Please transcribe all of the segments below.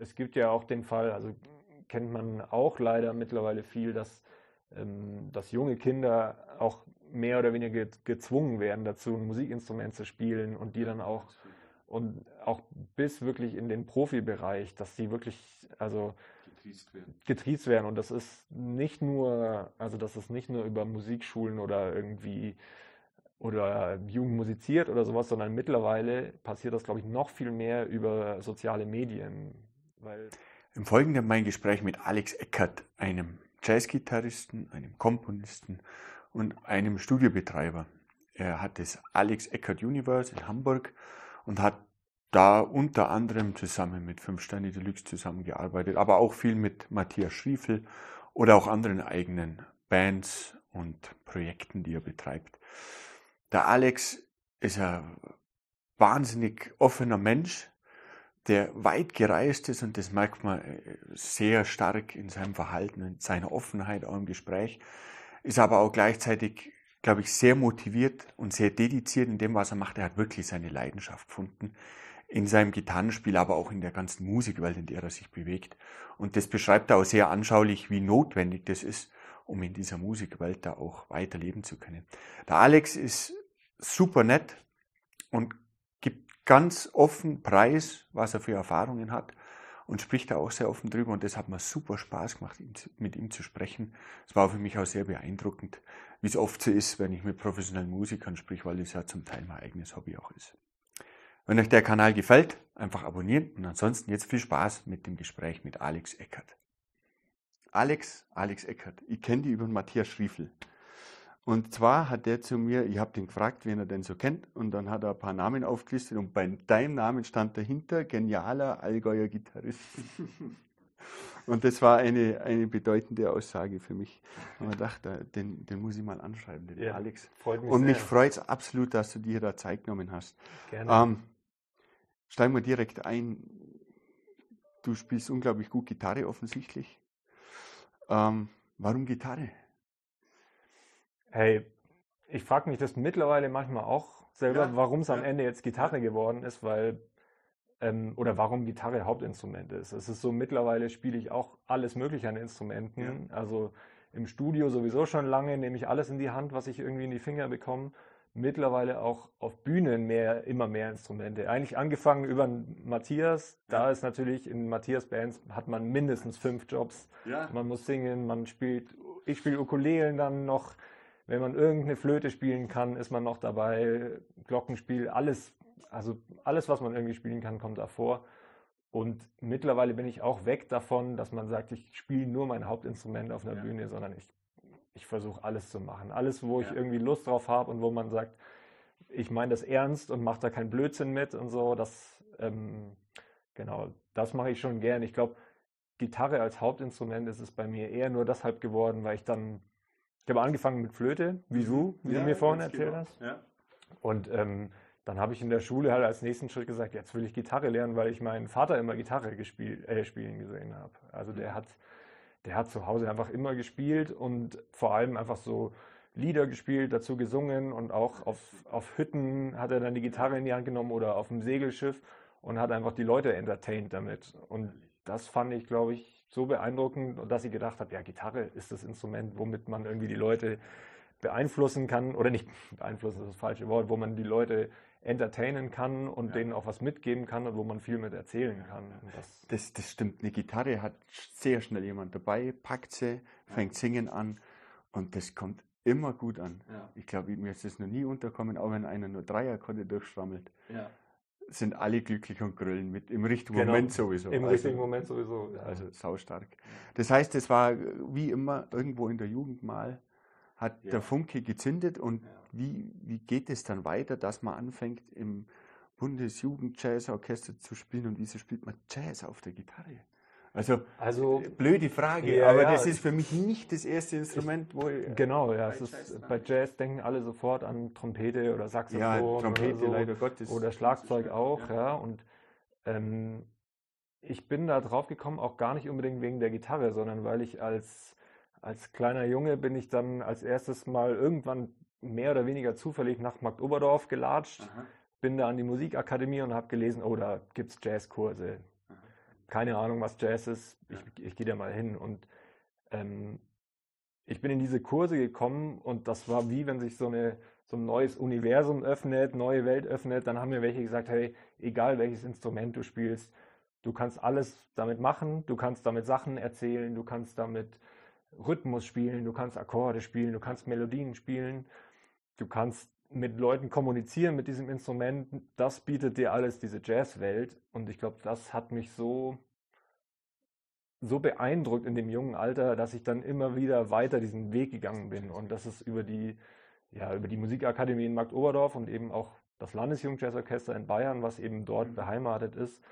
es gibt ja auch den Fall, also kennt man auch leider mittlerweile viel, dass, ähm, dass junge Kinder auch mehr oder weniger gezwungen werden dazu, ein Musikinstrument zu spielen und die dann auch und auch bis wirklich in den Profibereich, dass sie wirklich also getriezt werden. getriezt werden. Und das ist nicht nur, also das ist nicht nur über Musikschulen oder irgendwie oder Jugend musiziert oder sowas, sondern mittlerweile passiert das, glaube ich, noch viel mehr über soziale Medien. Weil Im Folgenden mein Gespräch mit Alex Eckert, einem Jazzgitarristen, einem Komponisten und einem Studiobetreiber. Er hat das Alex Eckert Universe in Hamburg und hat da unter anderem zusammen mit Fünf Sterne Deluxe zusammengearbeitet, aber auch viel mit Matthias Schriefel oder auch anderen eigenen Bands und Projekten, die er betreibt. Der Alex ist ein wahnsinnig offener Mensch, der weit gereist ist und das merkt man äh, sehr stark in seinem Verhalten, in seiner Offenheit auch im Gespräch, ist aber auch gleichzeitig glaube ich, sehr motiviert und sehr dediziert in dem, was er macht. Er hat wirklich seine Leidenschaft gefunden in seinem Gitarrenspiel, aber auch in der ganzen Musikwelt, in der er sich bewegt. Und das beschreibt er auch sehr anschaulich, wie notwendig das ist, um in dieser Musikwelt da auch weiterleben zu können. Der Alex ist super nett und ganz offen preis, was er für Erfahrungen hat und spricht da auch sehr offen drüber und das hat mir super Spaß gemacht, mit ihm zu sprechen. Es war für mich auch sehr beeindruckend, wie es oft so ist, wenn ich mit professionellen Musikern sprich, weil es ja zum Teil mein eigenes Hobby auch ist. Wenn euch der Kanal gefällt, einfach abonnieren und ansonsten jetzt viel Spaß mit dem Gespräch mit Alex Eckert. Alex, Alex Eckert, ich kenne die über Matthias Schriefel. Und zwar hat der zu mir, ich habe den gefragt, wen er denn so kennt, und dann hat er ein paar Namen aufgelistet und bei deinem Namen stand dahinter genialer Allgäuer Gitarrist. Und das war eine, eine bedeutende Aussage für mich. Und man dachte, den, den muss ich mal anschreiben, den ja, Alex. Freut mich und mich freut es absolut, dass du dir da Zeit genommen hast. Gerne. Ähm, steigen wir direkt ein. Du spielst unglaublich gut Gitarre offensichtlich. Ähm, warum Gitarre? Hey, ich frage mich das mittlerweile manchmal auch selber, ja, warum es ja. am Ende jetzt Gitarre geworden ist, weil ähm, oder warum Gitarre Hauptinstrument ist. Es ist so, mittlerweile spiele ich auch alles Mögliche an Instrumenten. Ja. Also im Studio sowieso schon lange, nehme ich alles in die Hand, was ich irgendwie in die Finger bekomme. Mittlerweile auch auf Bühnen mehr, immer mehr Instrumente. Eigentlich angefangen über Matthias. Da ist natürlich in Matthias Bands hat man mindestens fünf Jobs. Man muss singen, man spielt, ich spiele Ukulelen dann noch. Wenn man irgendeine Flöte spielen kann, ist man noch dabei. Glockenspiel, alles also alles, was man irgendwie spielen kann, kommt davor. Und mittlerweile bin ich auch weg davon, dass man sagt, ich spiele nur mein Hauptinstrument auf einer ja. Bühne, sondern ich, ich versuche alles zu machen. Alles, wo ja. ich irgendwie Lust drauf habe und wo man sagt, ich meine das ernst und mache da keinen Blödsinn mit und so. Das, ähm, genau, das mache ich schon gern. Ich glaube, Gitarre als Hauptinstrument ist es bei mir eher nur deshalb geworden, weil ich dann, ich habe angefangen mit Flöte, wie du, wie ja, du mir vorhin erzählt genau. hast. Und ähm, dann habe ich in der Schule halt als nächsten Schritt gesagt, jetzt will ich Gitarre lernen, weil ich meinen Vater immer Gitarre gespielt, äh, spielen gesehen habe. Also der hat, der hat zu Hause einfach immer gespielt und vor allem einfach so Lieder gespielt, dazu gesungen und auch auf, auf Hütten hat er dann die Gitarre in die Hand genommen oder auf dem Segelschiff und hat einfach die Leute entertained damit. Und das fand ich, glaube ich, so beeindruckend, dass ich gedacht habe, ja, Gitarre ist das Instrument, womit man irgendwie die Leute beeinflussen kann, oder nicht beeinflussen ist das falsche Wort, wo man die Leute entertainen kann und ja. denen auch was mitgeben kann und wo man viel mit erzählen kann. Das, das, das, stimmt. Eine Gitarre hat sehr schnell jemand dabei, packt sie, fängt ja. singen an und das kommt immer gut an. Ja. Ich glaube, mir ist das noch nie unterkommen, auch wenn einer nur drei Akkorde durchschrammelt. Sind alle glücklich und grüllen mit im richtigen genau. Moment sowieso. Im also, richtigen Moment sowieso. Also saustark. Das heißt, es war wie immer irgendwo in der Jugend mal hat der Funke gezündet und wie, wie geht es dann weiter, dass man anfängt im Bundesjugendjazzorchester zu spielen und wieso spielt man Jazz auf der Gitarre? Also, also blöde Frage, ja, aber ja. das ist für mich nicht das erste Instrument, wo ich, Genau, ja, es ist, bei Jazz denken alle sofort an Trompete oder Saxophon ja, Trompete, oder, so, leider Gottes. oder Schlagzeug auch, ja, ja und ähm, ich bin da drauf gekommen, auch gar nicht unbedingt wegen der Gitarre, sondern weil ich als, als kleiner Junge bin ich dann als erstes mal irgendwann mehr oder weniger zufällig nach Magdoberdorf gelatscht, Aha. bin da an die Musikakademie und habe gelesen, oh, da gibt es Jazzkurse. Keine Ahnung, was Jazz ist, ich, ich gehe da mal hin. Und ähm, ich bin in diese Kurse gekommen und das war wie wenn sich so, eine, so ein neues Universum öffnet, neue Welt öffnet. Dann haben mir welche gesagt, hey, egal welches Instrument du spielst, du kannst alles damit machen, du kannst damit Sachen erzählen, du kannst damit Rhythmus spielen, du kannst Akkorde spielen, du kannst Melodien spielen, du kannst mit Leuten kommunizieren mit diesem Instrument. Das bietet dir alles diese Jazzwelt und ich glaube, das hat mich so so beeindruckt in dem jungen Alter, dass ich dann immer wieder weiter diesen Weg gegangen bin und das ist über die ja über die Musikakademie in Marktoberdorf und eben auch das Landesjugendjazzorchester in Bayern, was eben dort mhm. beheimatet ist.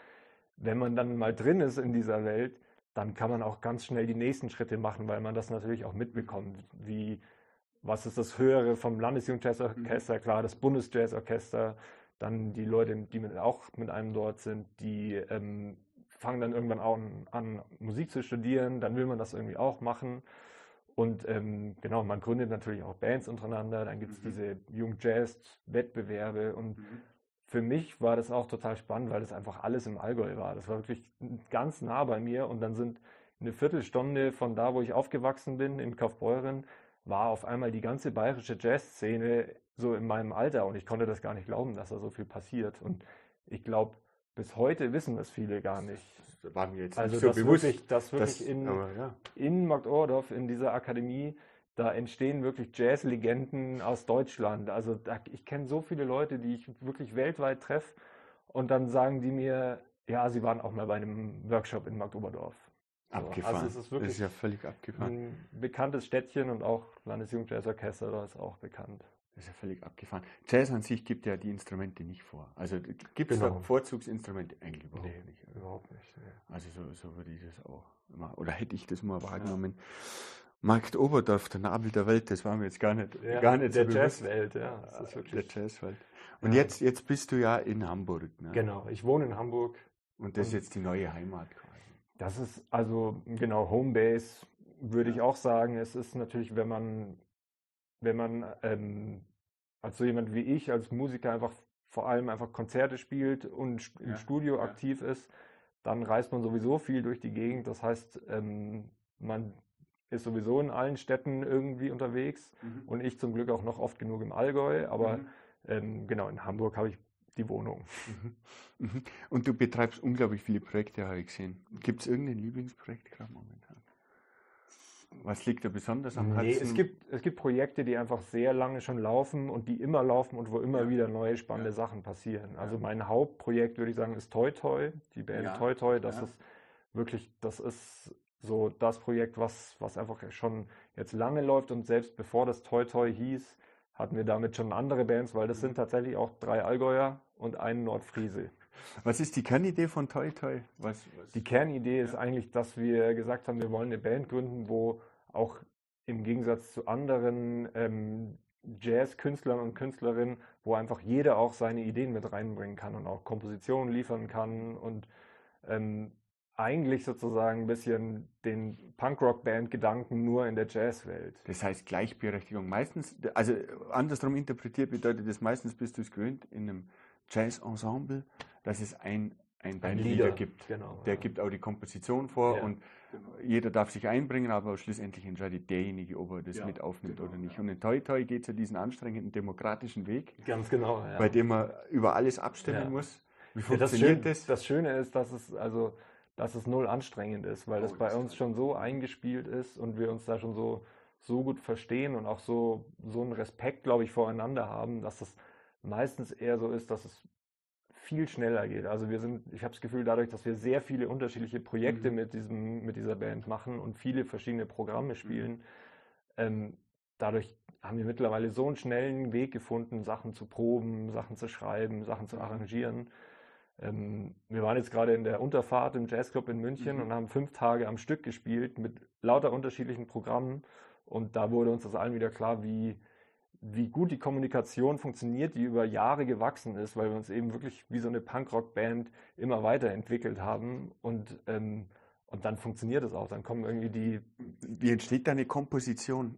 Wenn man dann mal drin ist in dieser Welt, dann kann man auch ganz schnell die nächsten Schritte machen, weil man das natürlich auch mitbekommt, wie was ist das Höhere vom Landesjugendjazzorchester, mhm. klar, das Bundesjazzorchester, dann die Leute, die mit, auch mit einem dort sind, die ähm, fangen dann irgendwann an, an, Musik zu studieren, dann will man das irgendwie auch machen. Und ähm, genau, man gründet natürlich auch Bands untereinander, dann gibt es mhm. diese Jugend-Jazz-Wettbewerbe und mhm. für mich war das auch total spannend, weil das einfach alles im Allgäu war. Das war wirklich ganz nah bei mir und dann sind eine Viertelstunde von da, wo ich aufgewachsen bin, in Kaufbeuren, war auf einmal die ganze bayerische Jazzszene so in meinem Alter und ich konnte das gar nicht glauben, dass da so viel passiert. Und ich glaube, bis heute wissen das viele gar nicht. Das war mir jetzt also nicht so das bewusst. Wirklich, dass wirklich das, in, ja. in Magdordorf, in dieser Akademie, da entstehen wirklich Jazzlegenden aus Deutschland. Also da, ich kenne so viele Leute, die ich wirklich weltweit treffe und dann sagen die mir, ja, sie waren auch mal bei einem Workshop in Magdoberdorf. Abgefahren. Also es ist wirklich das ist ja völlig abgefahren. Ein bekanntes Städtchen und auch Landesjugendjazzorchester, da ist auch bekannt. Das ist ja völlig abgefahren. Jazz an sich gibt ja die Instrumente nicht vor. Also gibt es Genau. da Vorzugsinstrumente eigentlich überhaupt Nee, nicht. Überhaupt nicht. Nee. Also so, so würde ich das auch immer, oder hätte ich das mal wahrgenommen. Markt Oberdorf, der Nabel der Welt, das war mir jetzt gar nicht, Ja, gar nicht der so. Jazzwelt, ja. Das ist Der wirklich, Jazzwelt. Und Ja. jetzt, jetzt bist du ja in Hamburg. Ne? genau, ich wohne in Hamburg. Und das ist jetzt die neue Heimat quasi. Das ist also genau Homebase, würde ich auch sagen. Es ist natürlich, wenn man, wenn man ähm, als so jemand wie ich, als Musiker einfach vor allem einfach Konzerte spielt und im Ja, Studio ja. aktiv ist, dann reist man sowieso viel durch die Gegend. Das heißt, ähm, man ist sowieso in allen Städten irgendwie unterwegs und ich zum Glück auch noch oft genug im Allgäu. Aber Mhm. ähm, genau, in Hamburg habe ich die Wohnung. Mhm. Mhm. Und du betreibst unglaublich viele Projekte, habe ich gesehen. Gibt es irgendein Lieblingsprojekt gerade momentan? Was liegt dir besonders am Nee, Herzen? es gibt, es gibt Projekte, die einfach sehr lange schon laufen und die immer laufen und wo immer Ja. wieder neue spannende Ja. Sachen passieren. Also Ja. mein Hauptprojekt, würde ich sagen, ist Toy Toy, die Band. Toy Toy. Das ist wirklich, das ist so das Projekt, was, was einfach schon jetzt lange läuft und selbst bevor das Toy Toy hieß, hatten wir damit schon andere Bands, weil das sind tatsächlich auch drei Allgäuer und ein Nordfriese. Was ist die Kernidee von Toy Toy? Was, was? Die Kernidee ist eigentlich, dass wir gesagt haben, wir wollen eine Band gründen, wo auch im Gegensatz zu anderen ähm, Jazz-Künstlern und Künstlerinnen, wo einfach jeder auch seine Ideen mit reinbringen kann und auch Kompositionen liefern kann und ähm, eigentlich sozusagen ein bisschen den Punkrock-Band-Gedanken nur in der Jazzwelt. Das heißt Gleichberechtigung. Meistens, also andersrum interpretiert bedeutet das meistens bist du es gewöhnt in einem Jazz-Ensemble, dass es ein, ein Leader, gibt. genau, Der ja. gibt auch die Komposition vor Ja. und jeder darf sich einbringen, aber schlussendlich entscheidet derjenige, ob er das Ja, mit aufnimmt genau, oder nicht. ja. Und in Toy Toy geht es ja diesen anstrengenden demokratischen Weg, Ganz genau, ja. bei dem man über alles abstimmen muss. Wie Ja, das, funktioniert Schön, das? das Schöne ist, dass es also dass es null anstrengend ist, weil Oh, das bei uns schon so eingespielt ist und wir uns da schon so so gut verstehen und auch so so einen Respekt, glaube ich, voreinander haben, dass es meistens eher so ist, dass es viel schneller geht. Also wir sind, ich habe das Gefühl, dadurch, dass wir sehr viele unterschiedliche Projekte Mhm. mit diesem mit dieser Band machen und viele verschiedene Programme spielen, ähm, dadurch haben wir mittlerweile so einen schnellen Weg gefunden, Sachen zu proben, Sachen zu schreiben, Sachen zu Mhm. arrangieren. Ähm, wir waren jetzt gerade in der Unterfahrt im Jazzclub in München Mhm. und haben fünf Tage am Stück gespielt mit lauter unterschiedlichen Programmen. Und da wurde uns das allen wieder klar, wie, wie gut die Kommunikation funktioniert, die über Jahre gewachsen ist, weil wir uns eben wirklich wie so eine Punkrock-Band immer weiterentwickelt haben. Und, ähm, und dann funktioniert es auch. Dann kommen irgendwie die Wie entsteht da eine Komposition?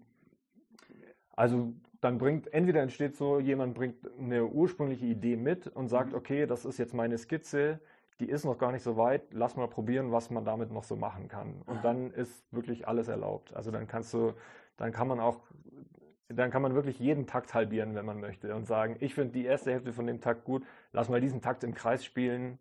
Also dann bringt, entweder entsteht so, jemand bringt eine ursprüngliche Idee mit und sagt, Mhm. okay, das ist jetzt meine Skizze, die ist noch gar nicht so weit, lass mal probieren, was man damit noch so machen kann. Und dann ist wirklich alles erlaubt. Also dann kannst du, dann kann man auch, dann kann man wirklich jeden Takt halbieren, wenn man möchte und sagen, ich finde die erste Hälfte von dem Takt gut, lass mal diesen Takt im Kreis spielen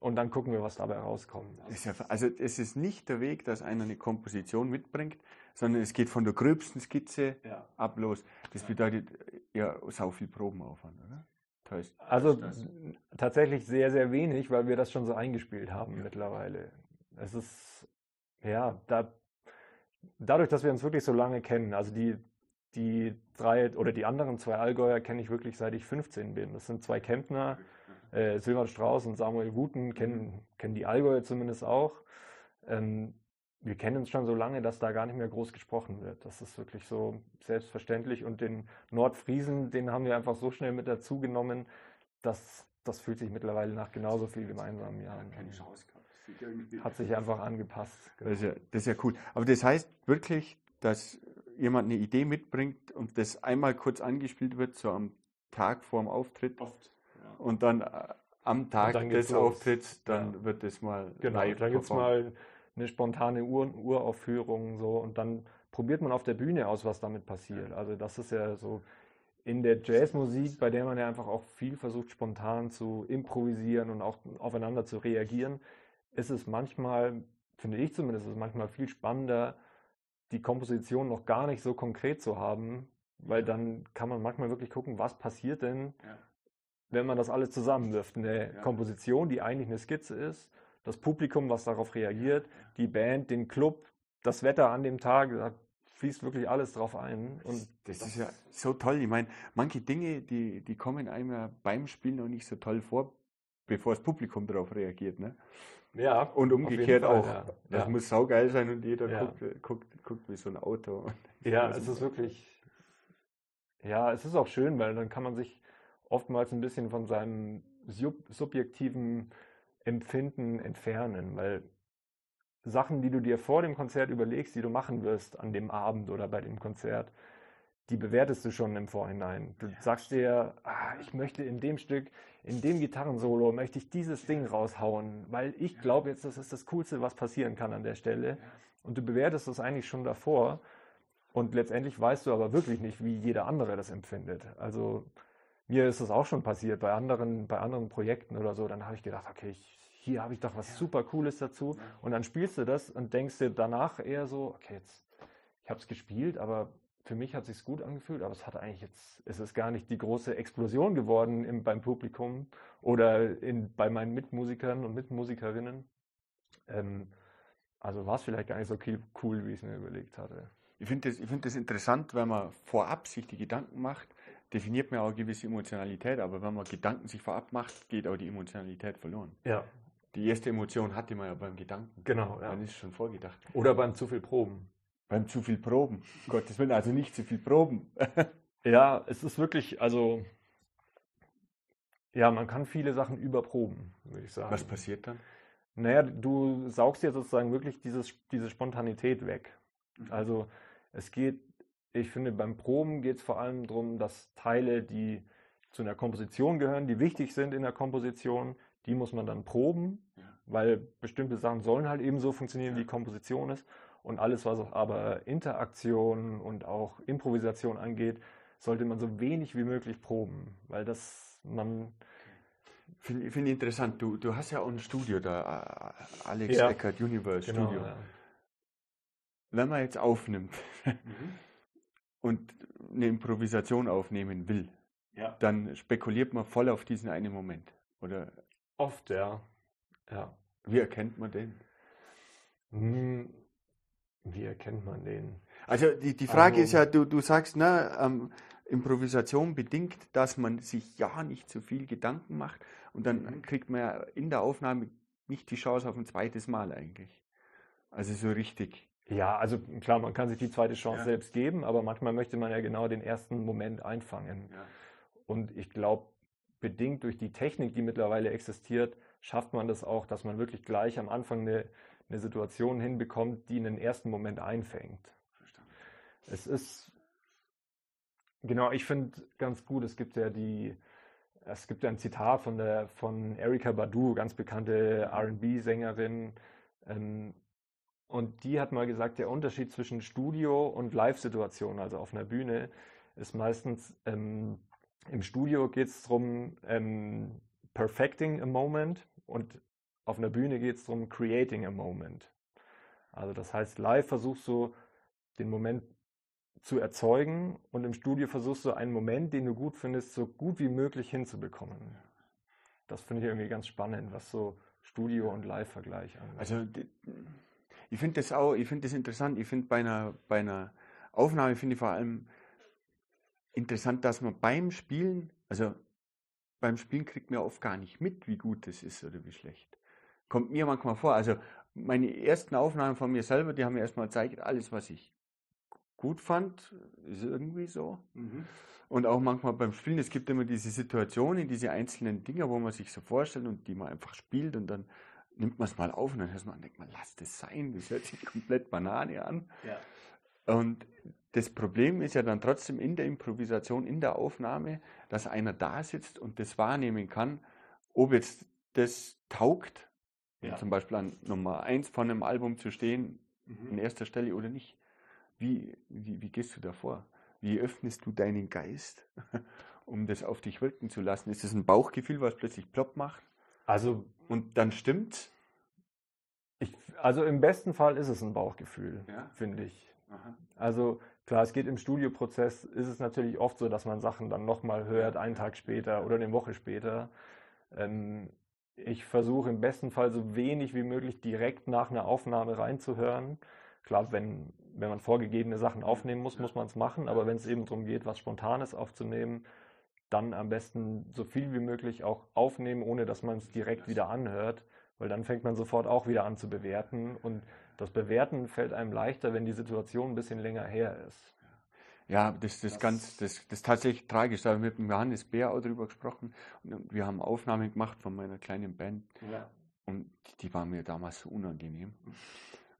und dann gucken wir, was dabei rauskommt. Ja, also es ist nicht der Weg, dass einer eine Komposition mitbringt, sondern es geht von der gröbsten Skizze ja. ab los. Das bedeutet ja sau viel Probenaufwand, oder? Täuscht, also das? tatsächlich sehr, sehr wenig, weil wir das schon so eingespielt haben ja. mittlerweile. Es ist, ja, da, dadurch, dass wir uns wirklich so lange kennen, also die, die drei oder die anderen zwei Allgäuer kenne ich wirklich seit ich 15 bin. Das sind zwei Kempner, äh, Silvan Strauß und Samuel Guten, kennen, mhm. kennen die Allgäuer zumindest auch. Ähm, wir kennen uns schon so lange, dass da gar nicht mehr groß gesprochen wird. Das ist wirklich so selbstverständlich. Und den Nordfriesen, den haben wir einfach so schnell mit dazu genommen, dass das fühlt sich mittlerweile nach genauso viel gemeinsamen Jahren Keine Chance gehabt. Hat sich einfach angepasst. Genau. Das, ist ja, das ist ja cool. Aber das heißt wirklich, dass jemand eine Idee mitbringt und das einmal kurz angespielt wird, so am Tag vor dem Auftritt. Oft. Ja. Und dann äh, am Tag des Auftritts, dann ja. wird das mal genau, live Dann gibt es mal eine spontane Ur Uraufführung so und dann probiert man auf der Bühne aus, was damit passiert. Also das ist ja so in der Jazzmusik, bei der man ja einfach auch viel versucht, spontan zu improvisieren und auch aufeinander zu reagieren, ist es manchmal, finde ich zumindest, ist es manchmal viel spannender, die Komposition noch gar nicht so konkret zu haben, weil dann kann man manchmal wirklich gucken, was passiert denn, ja. wenn man das alles zusammenwirft. Eine ja. Komposition, die eigentlich eine Skizze ist, das Publikum, was darauf reagiert, die Band, den Club, das Wetter an dem Tag, da fließt wirklich alles drauf ein. Und das, das ist ja so toll. Ich meine, manche Dinge, die, die kommen einem ja beim Spielen noch nicht so toll vor, bevor das Publikum darauf reagiert. Ne? Ja. Und umgekehrt Fall, auch. Ja. Das ja. muss saugeil sein und jeder ja. guckt, guckt, guckt wie so ein Auto. Ja, es ist wirklich. Ja, es ist auch schön, weil dann kann man sich oftmals ein bisschen von seinem subjektiven Empfinden entfernen, weil Sachen, die du dir vor dem Konzert überlegst, die du machen wirst an dem Abend oder bei dem Konzert, die bewertest du schon im Vorhinein. Du ja. sagst dir, ah, ich möchte in dem Stück, in dem Gitarrensolo, möchte ich dieses Ding raushauen, weil ich glaube jetzt, das ist das Coolste, was passieren kann an der Stelle. Und du bewertest das eigentlich schon davor. Und letztendlich weißt du aber wirklich nicht, wie jeder andere das empfindet. Also mir ist das auch schon passiert bei anderen, bei anderen Projekten oder so. Dann habe ich gedacht, okay, ich, hier habe ich doch was super Cooles dazu. Und dann spielst du das und denkst dir danach eher so, okay, jetzt, ich habe es gespielt, aber für mich hat es sich gut angefühlt, aber es hat eigentlich jetzt, es ist gar nicht die große Explosion geworden im, beim Publikum oder in, bei meinen Mitmusikern und Mitmusikerinnen. Ähm, also war es vielleicht gar nicht so cool, wie ich es mir überlegt hatte. Ich finde das, find das interessant, wenn man vorab sich die Gedanken macht, definiert man auch eine gewisse Emotionalität, aber wenn man Gedanken sich vorab macht, geht auch die Emotionalität verloren. Ja. Die erste Emotion hatte man ja beim Gedanken. Genau. Ja. Dann ist schon vorgedacht. Oder beim zu viel Proben. Beim zu viel Proben. Gottes Willen, also nicht zu viel Proben. ja, es ist wirklich, also, ja, man kann viele Sachen überproben, würde ich sagen. Was passiert dann? Naja, du saugst dir sozusagen wirklich dieses, diese Spontanität weg. Mhm. Also, es geht ich finde, beim Proben geht es vor allem darum, dass Teile, die zu einer Komposition gehören, die wichtig sind in der Komposition, die muss man dann proben, ja. weil bestimmte Sachen sollen halt eben so funktionieren, ja. wie die Komposition ist. Und alles, was aber Interaktion und auch Improvisation angeht, sollte man so wenig wie möglich proben, weil das man. Finde find interessant. Du, du hast ja auch ein Studio da, Alex ja. Eckert Universe genau, Studio. Wenn man jetzt aufnimmt, mhm und eine Improvisation aufnehmen will, ja. dann spekuliert man voll auf diesen einen Moment. Oder oft, ja. ja. Wie erkennt man den? Hm, wie erkennt man den? Also die, die Frage also, ist ja, du, du sagst, na, ähm, Improvisation bedingt, dass man sich ja nicht zu viel Gedanken macht und dann mhm. kriegt man ja in der Aufnahme nicht die Chance auf ein zweites Mal eigentlich. Also so richtig. Ja, also klar, man kann sich die zweite Chance ja. selbst geben, aber manchmal möchte man ja genau den ersten Moment einfangen. Ja. Und ich glaube, bedingt durch die Technik, die mittlerweile existiert, schafft man das auch, dass man wirklich gleich am Anfang eine, eine Situation hinbekommt, die einen ersten Moment einfängt. Verstanden. Es ist, genau, ich finde ganz gut, es gibt ja die, es gibt ein Zitat von der von Erika Badu, ganz bekannte R&B-Sängerin, ähm, und die hat mal gesagt, der Unterschied zwischen Studio und Live-Situation, also auf einer Bühne, ist meistens ähm, im Studio geht es darum, ähm, perfecting a moment und auf einer Bühne geht es darum, creating a moment. Also das heißt, live versuchst du den Moment zu erzeugen und im Studio versuchst du einen Moment, den du gut findest, so gut wie möglich hinzubekommen. Das finde ich irgendwie ganz spannend, was so Studio- und Live-Vergleich angeht. Also ich finde das auch, ich finde das interessant. Ich finde bei einer, bei einer Aufnahme finde ich vor allem interessant, dass man beim Spielen, also beim Spielen kriegt man oft gar nicht mit, wie gut das ist oder wie schlecht. Kommt mir manchmal vor. Also meine ersten Aufnahmen von mir selber, die haben mir erstmal gezeigt, alles, was ich gut fand, ist irgendwie so. Mhm. Und auch manchmal beim Spielen, es gibt immer diese Situationen, diese einzelnen Dinge, wo man sich so vorstellt und die man einfach spielt und dann nimmt man es mal auf und dann hört man, denkt man, lass das sein, das hört sich komplett Banane an. Ja. Und das Problem ist ja dann trotzdem in der Improvisation, in der Aufnahme, dass einer da sitzt und das wahrnehmen kann, ob jetzt das taugt, ja. zum Beispiel an Nummer eins von einem Album zu stehen, mhm. in erster Stelle oder nicht. Wie, wie, wie gehst du da vor? Wie öffnest du deinen Geist, um das auf dich wirken zu lassen? Ist das ein Bauchgefühl, was plötzlich plopp macht? Also, und dann stimmt? Ich, also im besten Fall ist es ein Bauchgefühl, ja? finde ich. Aha. Also klar, es geht im Studioprozess, ist es natürlich oft so, dass man Sachen dann nochmal hört, einen Tag später oder eine Woche später. Ähm, ich versuche im besten Fall so wenig wie möglich direkt nach einer Aufnahme reinzuhören. Klar, wenn, wenn man vorgegebene Sachen aufnehmen muss, muss man es machen, aber wenn es eben darum geht, was Spontanes aufzunehmen, dann am besten so viel wie möglich auch aufnehmen, ohne dass man es direkt wieder anhört, weil dann fängt man sofort auch wieder an zu bewerten und das Bewerten fällt einem leichter, wenn die Situation ein bisschen länger her ist. Ja, das, das, das ganz, das, das ist tatsächlich tragisch. Da haben wir mit dem Johannes Bär auch darüber gesprochen und wir haben Aufnahmen gemacht von meiner kleinen Band ja. und die waren mir damals so unangenehm.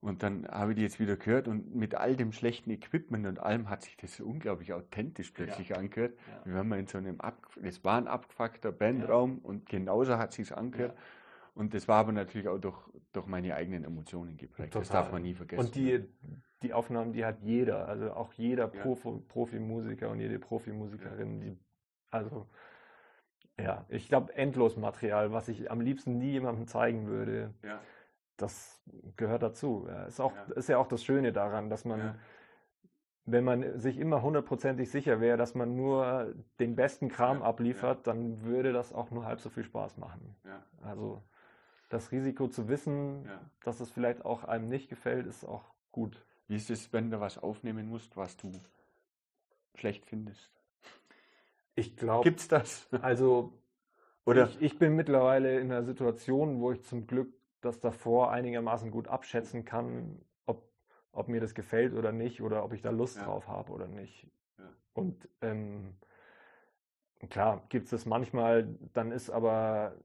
Und dann habe ich die jetzt wieder gehört und mit all dem schlechten Equipment und allem hat sich das unglaublich authentisch plötzlich ja. angehört. Ja. Wie wenn man in so einem, Ab es war ein abgefuckter Bandraum ja. und genauso hat sich angehört. Und das war aber natürlich auch durch, durch meine eigenen Emotionen geprägt. Total. Das darf man nie vergessen. Und die, die Aufnahmen, die hat jeder, also auch jeder ja. Profimusiker und jede Profimusikerin, die, also ja, ich glaube, endlos Material, was ich am liebsten nie jemandem zeigen würde. Ja. Das gehört dazu. Ja, ist, auch, ja. ist ja auch das Schöne daran, dass man, wenn man sich immer hundertprozentig sicher wäre, dass man nur den besten Kram abliefert, dann würde das auch nur halb so viel Spaß machen. Also das Risiko zu wissen, ja. dass es vielleicht auch einem nicht gefällt, ist auch gut. Wie ist es, wenn du was aufnehmen musst, was du schlecht findest? Ich glaube. Gibt's das? Also, Oder? Ich, ich, bin mittlerweile in einer Situation, wo ich zum Glück das davor einigermaßen gut abschätzen kann, ob, ob mir das gefällt oder nicht, oder ob ich da Lust ja. drauf habe oder nicht. Ja. Und ähm, klar, gibt es das manchmal, dann ist aber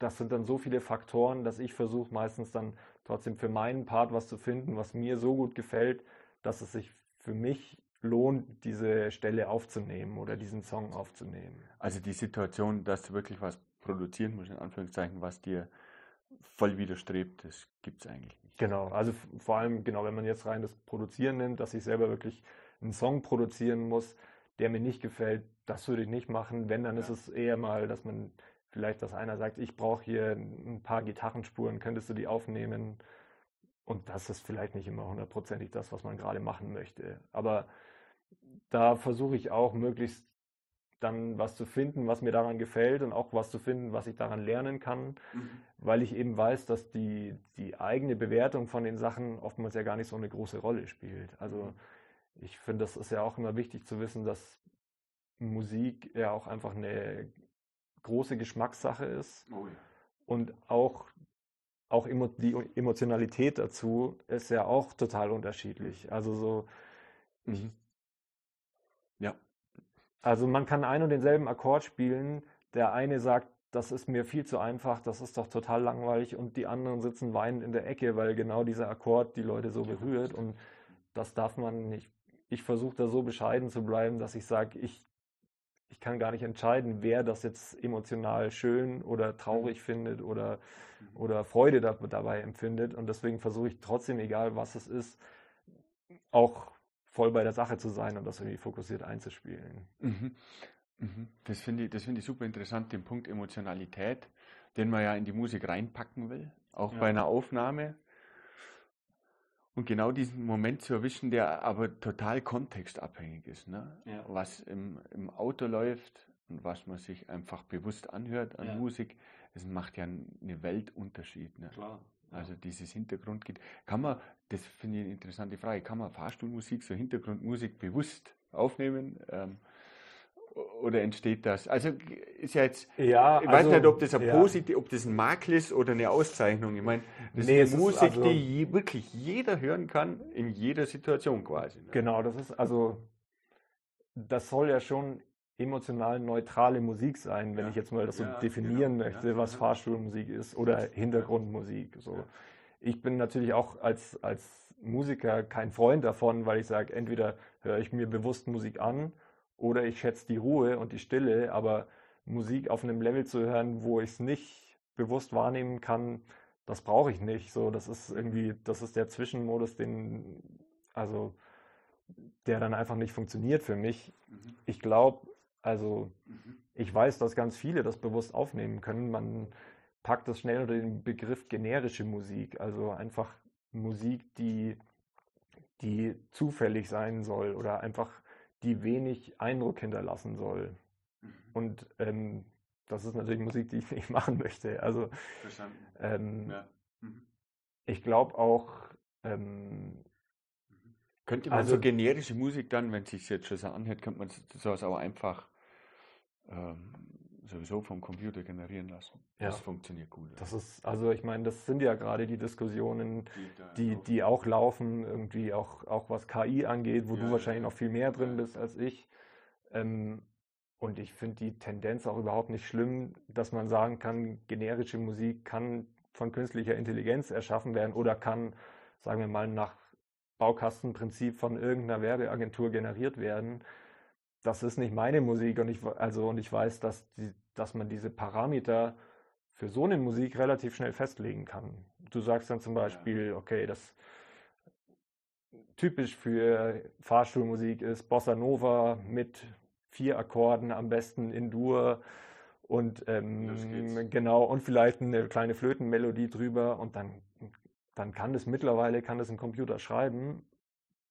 das sind dann so viele Faktoren, dass ich versuche meistens dann trotzdem für meinen Part was zu finden, was mir so gut gefällt, dass es sich für mich lohnt, diese Stelle aufzunehmen oder diesen Song aufzunehmen. Also die Situation, dass du wirklich was produzieren musst, in Anführungszeichen, was dir voll widerstrebt, das gibt es eigentlich nicht. Genau, also vor allem, genau, wenn man jetzt rein das Produzieren nimmt, dass ich selber wirklich einen Song produzieren muss, der mir nicht gefällt, das würde ich nicht machen. Wenn, dann ja. ist es eher mal, dass man vielleicht, dass einer sagt, ich brauche hier ein paar Gitarrenspuren, könntest du die aufnehmen? Und das ist vielleicht nicht immer hundertprozentig das, was man gerade machen möchte. Aber da versuche ich auch möglichst dann was zu finden, was mir daran gefällt und auch was zu finden, was ich daran lernen kann, mhm. weil ich eben weiß, dass die, die eigene Bewertung von den Sachen oftmals ja gar nicht so eine große Rolle spielt. Also mhm. ich finde, das ist ja auch immer wichtig zu wissen, dass Musik ja auch einfach eine große Geschmackssache ist. Oh ja. Und auch, auch die Emotionalität dazu ist ja auch total unterschiedlich. Also so. Mhm. Also man kann einen und denselben Akkord spielen. Der eine sagt, das ist mir viel zu einfach, das ist doch total langweilig und die anderen sitzen weinend in der Ecke, weil genau dieser Akkord die Leute so berührt und das darf man nicht. Ich versuche da so bescheiden zu bleiben, dass ich sage, ich ich kann gar nicht entscheiden, wer das jetzt emotional schön oder traurig mhm. findet oder, mhm. oder Freude da, dabei empfindet. Und deswegen versuche ich trotzdem, egal was es ist, auch voll bei der Sache zu sein und das irgendwie fokussiert einzuspielen. Mhm. Mhm. Das finde ich, find ich super interessant, den Punkt Emotionalität, den man ja in die Musik reinpacken will, auch ja. bei einer Aufnahme. Und genau diesen Moment zu erwischen, der aber total kontextabhängig ist. Ne? Ja. Was im, im Auto läuft und was man sich einfach bewusst anhört an ja. Musik, das macht ja einen Weltunterschied. Ne? Klar. Also dieses Hintergrund geht. Kann man, das finde ich eine interessante Frage, kann man Fahrstuhlmusik, so Hintergrundmusik bewusst aufnehmen? Ähm, oder entsteht das? Also ist ja jetzt, ja, ich weiß also, nicht, ob das ein ja. positiv, ob das ein Makel ist oder eine Auszeichnung. Ich meine, das nee, ist eine Musik, also, die je, wirklich jeder hören kann, in jeder Situation quasi. Ne? Genau, das ist also, das soll ja schon emotional neutrale Musik sein, wenn ja. ich jetzt mal das so definieren genau. möchte, was Fahrstuhlmusik ist oder Hintergrundmusik. So. Ich bin natürlich auch als, als Musiker kein Freund davon, weil ich sage, entweder höre ich mir bewusst Musik an oder ich schätze die Ruhe und die Stille, aber Musik auf einem Level zu hören, wo ich es nicht bewusst wahrnehmen kann, das brauche ich nicht. So, das ist irgendwie, das ist der Zwischenmodus, den, also der dann einfach nicht funktioniert für mich. Mhm. Ich glaube, also mhm. ich weiß, dass ganz viele das bewusst aufnehmen können. Man packt das schnell unter den Begriff generische Musik, also einfach Musik, die, die zufällig sein soll oder einfach die wenig Eindruck hinterlassen soll. Mhm. Und ähm, das ist natürlich Musik, die ich nicht machen möchte. Also ähm, ja. mhm. ich glaube auch. Ähm, mhm. könnte man also, so generische Musik dann, wenn es sich jetzt schon so anhört, könnte man sowas auch einfach ähm, sowieso vom Computer generieren lassen. Das ja. funktioniert gut. Das ist, also ich meine, das sind ja gerade die Diskussionen, die, die, die auch laufen, irgendwie auch, auch was KI angeht, wo ja, du wahrscheinlich noch viel mehr drin bist als ich. Ähm, und ich finde die Tendenz auch überhaupt nicht schlimm, dass man sagen kann, generische Musik kann von künstlicher Intelligenz erschaffen werden oder kann, sagen wir mal, nach Baukastenprinzip von irgendeiner Werbeagentur generiert werden das ist nicht meine Musik und ich, also, und ich weiß, dass, die, dass man diese Parameter für so eine Musik relativ schnell festlegen kann. Du sagst dann zum Beispiel, okay, das typisch für Fahrstuhlmusik ist Bossa Nova mit vier Akkorden, am besten in Dur und ähm, genau und vielleicht eine kleine Flötenmelodie drüber und dann, dann kann das mittlerweile kann das ein Computer schreiben,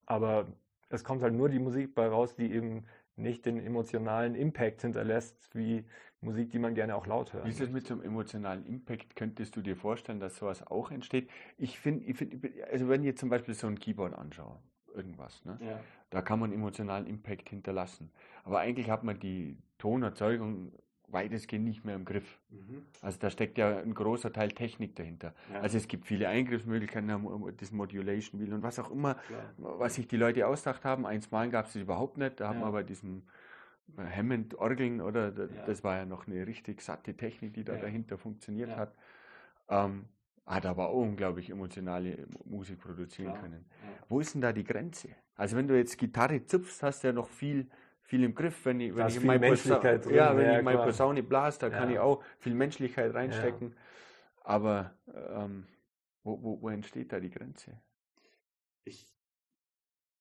aber es kommt halt nur die Musik bei raus, die eben nicht den emotionalen Impact hinterlässt, wie Musik, die man gerne auch laut hört. Wie ist es mit so einem emotionalen Impact? Könntest du dir vorstellen, dass sowas auch entsteht? Ich finde, ich find, also wenn ich jetzt zum Beispiel so ein Keyboard anschaue, irgendwas, ne? Ja. da kann man emotionalen Impact hinterlassen. Aber eigentlich hat man die Tonerzeugung weitestgehend nicht mehr im Griff. Mhm. Also da steckt ja ein großer Teil Technik dahinter. Ja. Also es gibt viele Eingriffsmöglichkeiten, das Modulation Wheel und was auch immer, Klar. was sich die Leute ausgedacht haben. Einsmalen gab es das überhaupt nicht. Da ja. haben wir aber diesen Hammond-Orgeln oder das ja. war ja noch eine richtig satte Technik, die da dahinter funktioniert hat. Ähm, hat aber auch unglaublich emotionale Musik produzieren können. Wo ist denn da die Grenze? Also wenn du jetzt Gitarre zupfst, hast du ja noch viel viel im Griff. Wenn ich, wenn ich meine Menschlichkeit drin, ja, wenn ja, ich meine Posaune blase, da kann ich auch viel Menschlichkeit reinstecken. Aber ähm, wo, wo, wo entsteht da die Grenze? Ich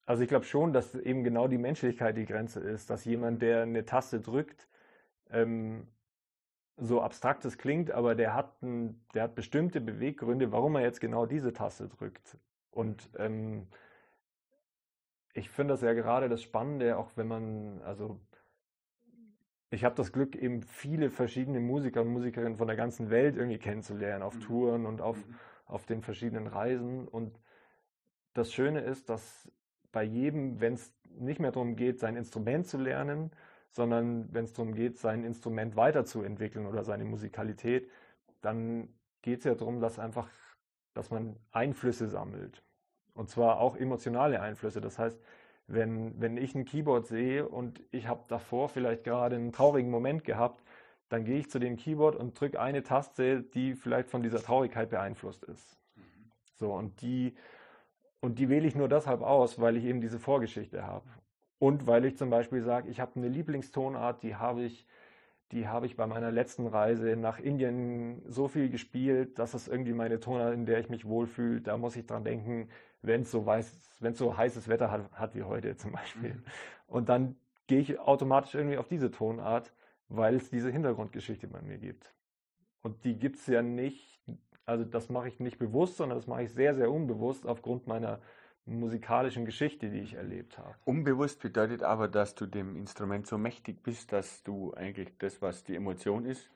also ich glaube schon, dass eben genau die Menschlichkeit die Grenze ist, dass jemand, der eine Taste drückt, ähm, so abstrakt es klingt, aber der hat, ein, der hat bestimmte Beweggründe, warum er jetzt genau diese Taste drückt. Und ähm, ich finde das ja gerade das Spannende, auch wenn man, also ich habe das Glück, eben viele verschiedene Musiker und Musikerinnen von der ganzen Welt irgendwie kennenzulernen, auf mhm. Touren und auf, mhm. auf den verschiedenen Reisen. Und das Schöne ist, dass bei jedem, wenn es nicht mehr darum geht, sein Instrument zu lernen, sondern wenn es darum geht, sein Instrument weiterzuentwickeln oder seine Musikalität, dann geht es ja darum, dass einfach, dass man Einflüsse sammelt. Und zwar auch emotionale Einflüsse. Das heißt, wenn, wenn ich ein Keyboard sehe und ich habe davor vielleicht gerade einen traurigen Moment gehabt, dann gehe ich zu dem Keyboard und drücke eine Taste, die vielleicht von dieser Traurigkeit beeinflusst ist. So, und die, und die wähle ich nur deshalb aus, weil ich eben diese Vorgeschichte habe. Und weil ich zum Beispiel sage, ich habe eine Lieblingstonart, die habe ich, die habe ich bei meiner letzten Reise nach Indien so viel gespielt, dass es irgendwie meine Tonart, in der ich mich wohlfühle. Da muss ich dran denken, wenn es so wenn es so heißes Wetter hat, hat wie heute zum Beispiel. Mhm. Und dann gehe ich automatisch irgendwie auf diese Tonart, weil es diese Hintergrundgeschichte bei mir gibt. Und die gibt es ja nicht, also das mache ich nicht bewusst, sondern das mache ich sehr, sehr unbewusst aufgrund meiner musikalischen Geschichte, die ich erlebt habe. Unbewusst bedeutet aber, dass du dem Instrument so mächtig bist, dass du eigentlich das, was die Emotion ist,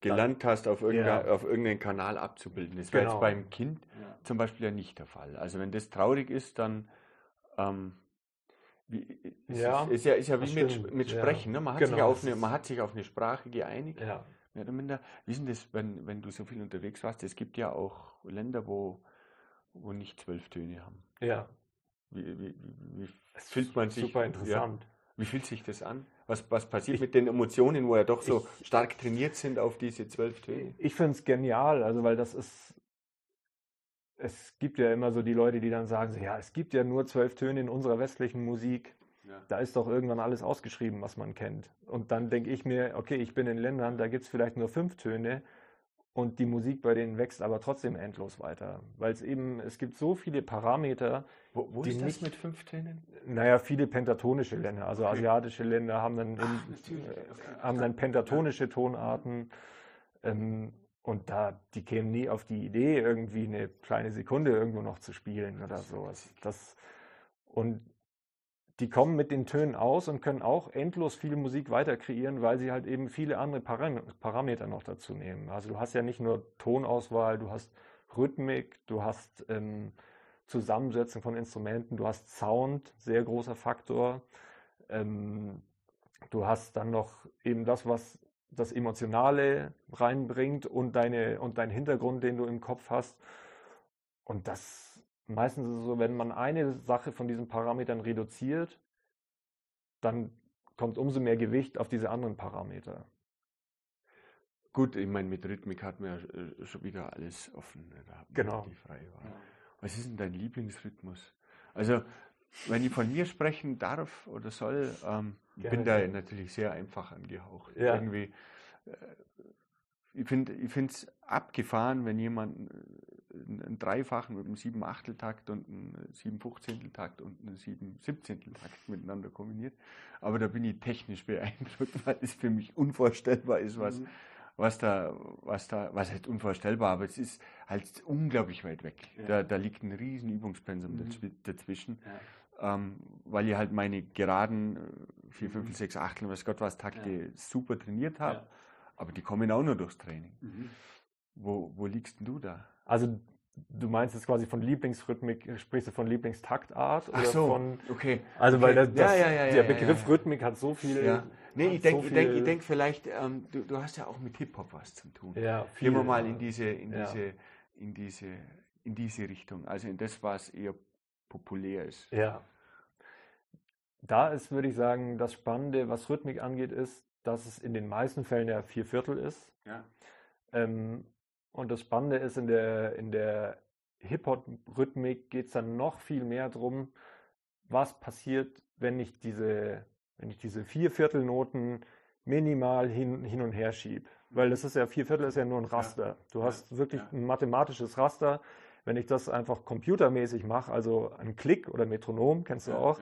gelernt hast, auf, irgendein, ja. auf irgendeinen Kanal abzubilden. Das wäre genau. jetzt beim Kind ja. zum Beispiel ja nicht der Fall. Also wenn das traurig ist, dann ähm, wie, ist, ja, ist, ja, ist ja wie mit, mit Sprechen. Ne? Man, hat genau. sich auf eine, man hat sich auf eine Sprache geeinigt. Ja. Mehr oder minder. Wie ist denn das, wenn, wenn du so viel unterwegs warst? Es gibt ja auch Länder, wo, wo nicht zwölf Töne haben. Ja. Wie, wie, wie, fühlt man sich? Super interessant. Wie fühlt sich das an? Was, was passiert ich, mit den Emotionen, wo ja doch so ich, stark trainiert sind auf diese zwölf Töne? Ich finde es genial, also weil das ist, es gibt ja immer so die Leute, die dann sagen, ja, es gibt ja nur zwölf Töne in unserer westlichen Musik. Ja. Da ist doch irgendwann alles ausgeschrieben, was man kennt. Und dann denke ich mir, okay, ich bin in Ländern, da gibt es vielleicht nur fünf Töne und die Musik bei denen wächst aber trotzdem endlos weiter. Weil es eben, es gibt so viele Parameter. Wo, wo die ist das nicht, mit fünf Tönen? Naja, viele pentatonische Länder, also okay. asiatische Länder haben dann, Ach, in, äh, haben dann pentatonische Tonarten. Ähm, und da, die kämen nie auf die Idee, irgendwie eine kleine Sekunde irgendwo noch zu spielen oder sowas. Das, und die kommen mit den Tönen aus und können auch endlos viel Musik weiter kreieren, weil sie halt eben viele andere Param Parameter noch dazu nehmen. Also du hast ja nicht nur Tonauswahl, du hast Rhythmik, du hast ähm, Zusammensetzung von Instrumenten, du hast Sound, sehr großer Faktor. Ähm, du hast dann noch eben das, was das Emotionale reinbringt und deine und dein Hintergrund, den du im Kopf hast. Und das meistens ist es so, wenn man eine Sache von diesen Parametern reduziert, dann kommt umso mehr Gewicht auf diese anderen Parameter. Gut, ich meine, mit Rhythmik hat man ja äh, schon wieder alles offen. Ne? Genau. Was ist denn dein Lieblingsrhythmus? Also, wenn ich von mir sprechen darf oder soll, ähm, ich bin da natürlich sehr einfach angehaucht. Ja. Irgendwie, äh, ich finde es abgefahren, wenn jemand einen Dreifachen mit einem sieben Achteltakt und einen sieben Fünfzehnteltakt und einen sieben Siebzehnteltakt miteinander kombiniert. Aber da bin ich technisch beeindruckt, weil es für mich unvorstellbar ist, was, mhm. was da, was da, was heißt unvorstellbar, aber es ist halt unglaublich weit weg. Ja. Da, da liegt ein riesen Übungspensum mhm. dazwischen. Ja. Ähm, weil ich halt meine geraden äh, vier, mhm. fünf, sechs Achtel, was Gott was Takte ja. super trainiert habe, aber die kommen auch nur durchs Training. Mhm. Wo, wo liegst denn du da? Also du meinst jetzt quasi von Lieblingsrhythmik, sprichst du von Lieblingstaktart? Ach so, von, okay. Also weil das, das, ja, ja, ja, der Begriff Rhythmik hat so viel... Ja. Nee, ich denke so denk, denk vielleicht, ähm, du, du, hast ja auch mit Hip-Hop was zu tun. Ja, viel, Gehen wir mal in diese, in, diese, in, diese, in diese Richtung, also in das, was eher populär ist. Ja. Da ist, würde ich sagen, das Spannende, was Rhythmik angeht, ist, dass es in den meisten Fällen ja vier Viertel ist. Ja. Ähm, und das Spannende ist, in der, in der Hip-Hop-Rhythmik geht es dann noch viel mehr darum, was passiert, wenn ich diese, wenn ich diese vier Viertelnoten minimal hin, hin und her schiebe. Weil das ist ja, vier Viertel ist ja nur ein Raster. Du hast wirklich ein mathematisches Raster. Wenn ich das einfach computermäßig mache, also ein Klick oder Metronom, kennst du auch,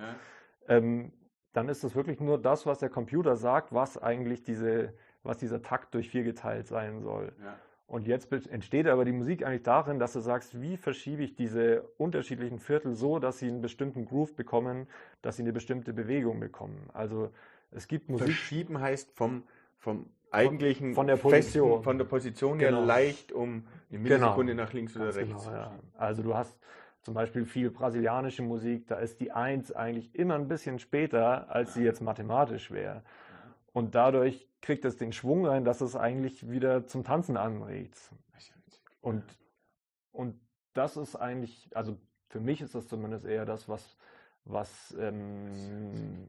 ähm, dann ist das wirklich nur das, was der Computer sagt, was eigentlich diese, was dieser Takt durch vier geteilt sein soll. Ja. Und jetzt entsteht aber die Musik eigentlich darin, dass du sagst, wie verschiebe ich diese unterschiedlichen Viertel so, dass sie einen bestimmten Groove bekommen, dass sie eine bestimmte Bewegung bekommen. Also es gibt Musik. Verschieben heißt vom, vom eigentlichen von, der Position, festen, von der Position genau. her leicht um eine Millisekunde genau. nach links oder rechts. Genau, ja. Also du hast zum Beispiel viel brasilianische Musik, da ist die Eins eigentlich immer ein bisschen später, als sie jetzt mathematisch wäre. Und dadurch kriegt es den Schwung rein, dass es eigentlich wieder zum Tanzen anregt. Und, und das ist eigentlich, also für mich ist das zumindest eher das, was, was, ähm,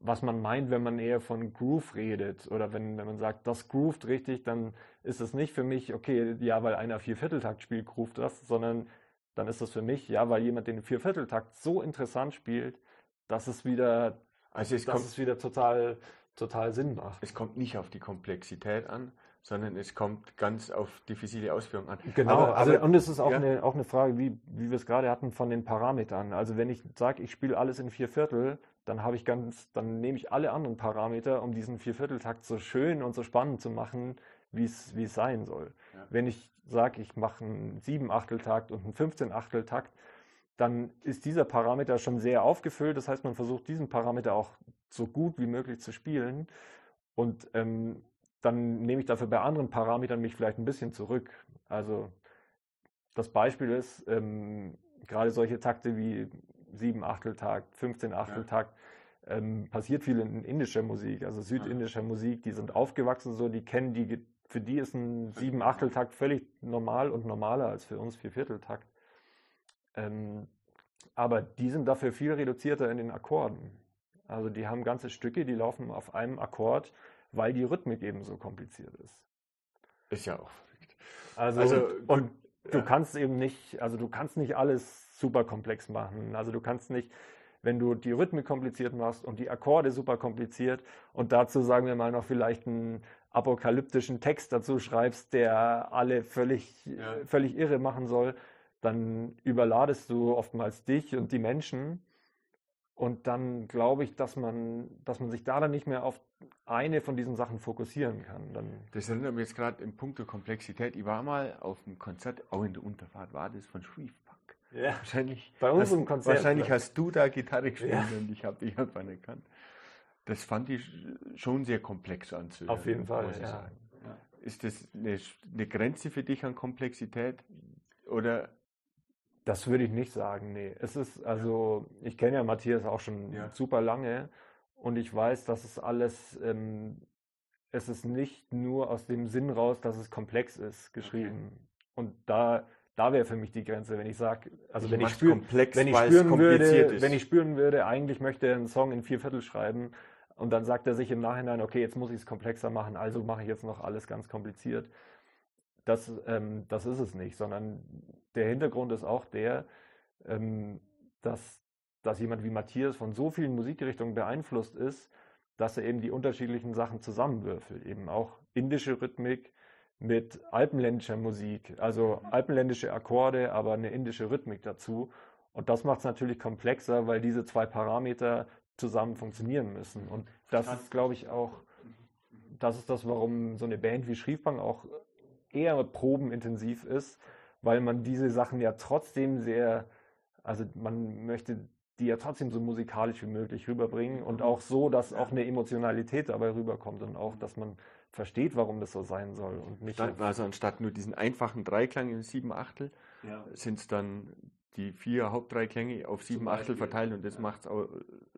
was man meint, wenn man eher von Groove redet. Oder wenn, wenn man sagt, das groovt richtig, dann ist es nicht für mich, okay, ja, weil einer Viervierteltakt spielt, groovt das, sondern dann ist das für mich, ja, weil jemand den Viervierteltakt so interessant spielt, dass es wieder, also dass es wieder total, total Sinn macht. Es kommt nicht auf die Komplexität an, sondern es kommt ganz auf diffizile Ausführungen an. Genau, aber, also, und es ist auch, ja. eine, auch eine Frage, wie, wie wir es gerade hatten, von den Parametern. Also wenn ich sage, ich spiele alles in vier Viertel, dann habe ich ganz, dann nehme ich alle anderen Parameter, um diesen Viervierteltakt so schön und so spannend zu machen, wie es, wie es sein soll. Ja. Wenn ich sage, ich mache einen sieben Achteltakt und einen 15 Achteltakt, dann ist dieser Parameter schon sehr aufgefüllt. Das heißt, man versucht diesen Parameter auch so gut wie möglich zu spielen. Und ähm, dann nehme ich dafür bei anderen Parametern mich vielleicht ein bisschen zurück. Also das Beispiel ist, ähm, gerade solche Takte wie 7 Achteltakt, 15 Achteltakt, ja. ähm, passiert viel in indischer Musik, also südindischer ja. Musik, die sind aufgewachsen so, die kennen die, für die ist ein 7 Achteltakt völlig normal und normaler als für uns Viervierteltakt. Ähm, aber die sind dafür viel reduzierter in den Akkorden. Also die haben ganze Stücke, die laufen auf einem Akkord, weil die Rhythmik eben so kompliziert ist. Ist ja auch verrückt. Also, also und du kannst eben nicht, also du kannst nicht alles super komplex machen. Also du kannst nicht, wenn du die Rhythmik kompliziert machst und die Akkorde super kompliziert und dazu sagen wir mal noch vielleicht einen apokalyptischen Text dazu schreibst, der alle völlig, ja. völlig irre machen soll, dann überladest du oftmals dich und die Menschen. Und dann glaube ich, dass man, dass man sich da dann nicht mehr auf eine von diesen Sachen fokussieren kann. Dann das erinnert mich jetzt gerade im Punkt der Komplexität. Ich war mal auf einem Konzert, auch in der Unterfahrt war das von Schriefpunk. Ja, wahrscheinlich. Bei uns im Konzert. Wahrscheinlich hast du da Gitarre gespielt ja. und ich habe dich einfach erkannt. Das fand ich schon sehr komplex anzuhören. Auf jeden Fall, ja. ja. Ist das eine, eine Grenze für dich an Komplexität oder das würde ich nicht sagen, nee. Es ist, also, ich kenne ja Matthias auch schon ja. super lange und ich weiß, dass es alles, ähm, es ist nicht nur aus dem Sinn raus, dass es komplex ist, geschrieben. Okay. Und da, da wäre für mich die Grenze, wenn ich sage, also ich wenn ich, spür, komplex, wenn ich spüren würde, ist. wenn ich spüren würde, eigentlich möchte er einen Song in vier Viertel schreiben und dann sagt er sich im Nachhinein, okay, jetzt muss ich es komplexer machen, also mache ich jetzt noch alles ganz kompliziert. Das, ähm, das ist es nicht, sondern der Hintergrund ist auch der, ähm, dass, dass jemand wie Matthias von so vielen Musikrichtungen beeinflusst ist, dass er eben die unterschiedlichen Sachen zusammenwürfelt. Eben auch indische Rhythmik mit alpenländischer Musik, also alpenländische Akkorde, aber eine indische Rhythmik dazu. Und das macht es natürlich komplexer, weil diese zwei Parameter zusammen funktionieren müssen. Und das ist, glaube ich, auch, das ist das, warum so eine Band wie Schriefbank auch eher probenintensiv ist, weil man diese Sachen ja trotzdem sehr, also man möchte die ja trotzdem so musikalisch wie möglich rüberbringen und auch so, dass auch eine Emotionalität dabei rüberkommt und auch, dass man versteht, warum das so sein soll und nicht. Also anstatt nur diesen einfachen Dreiklang in sieben Achtel, ja. sind es dann die vier Hauptdreiklänge auf sieben Achtel verteilt und das ja. macht es auch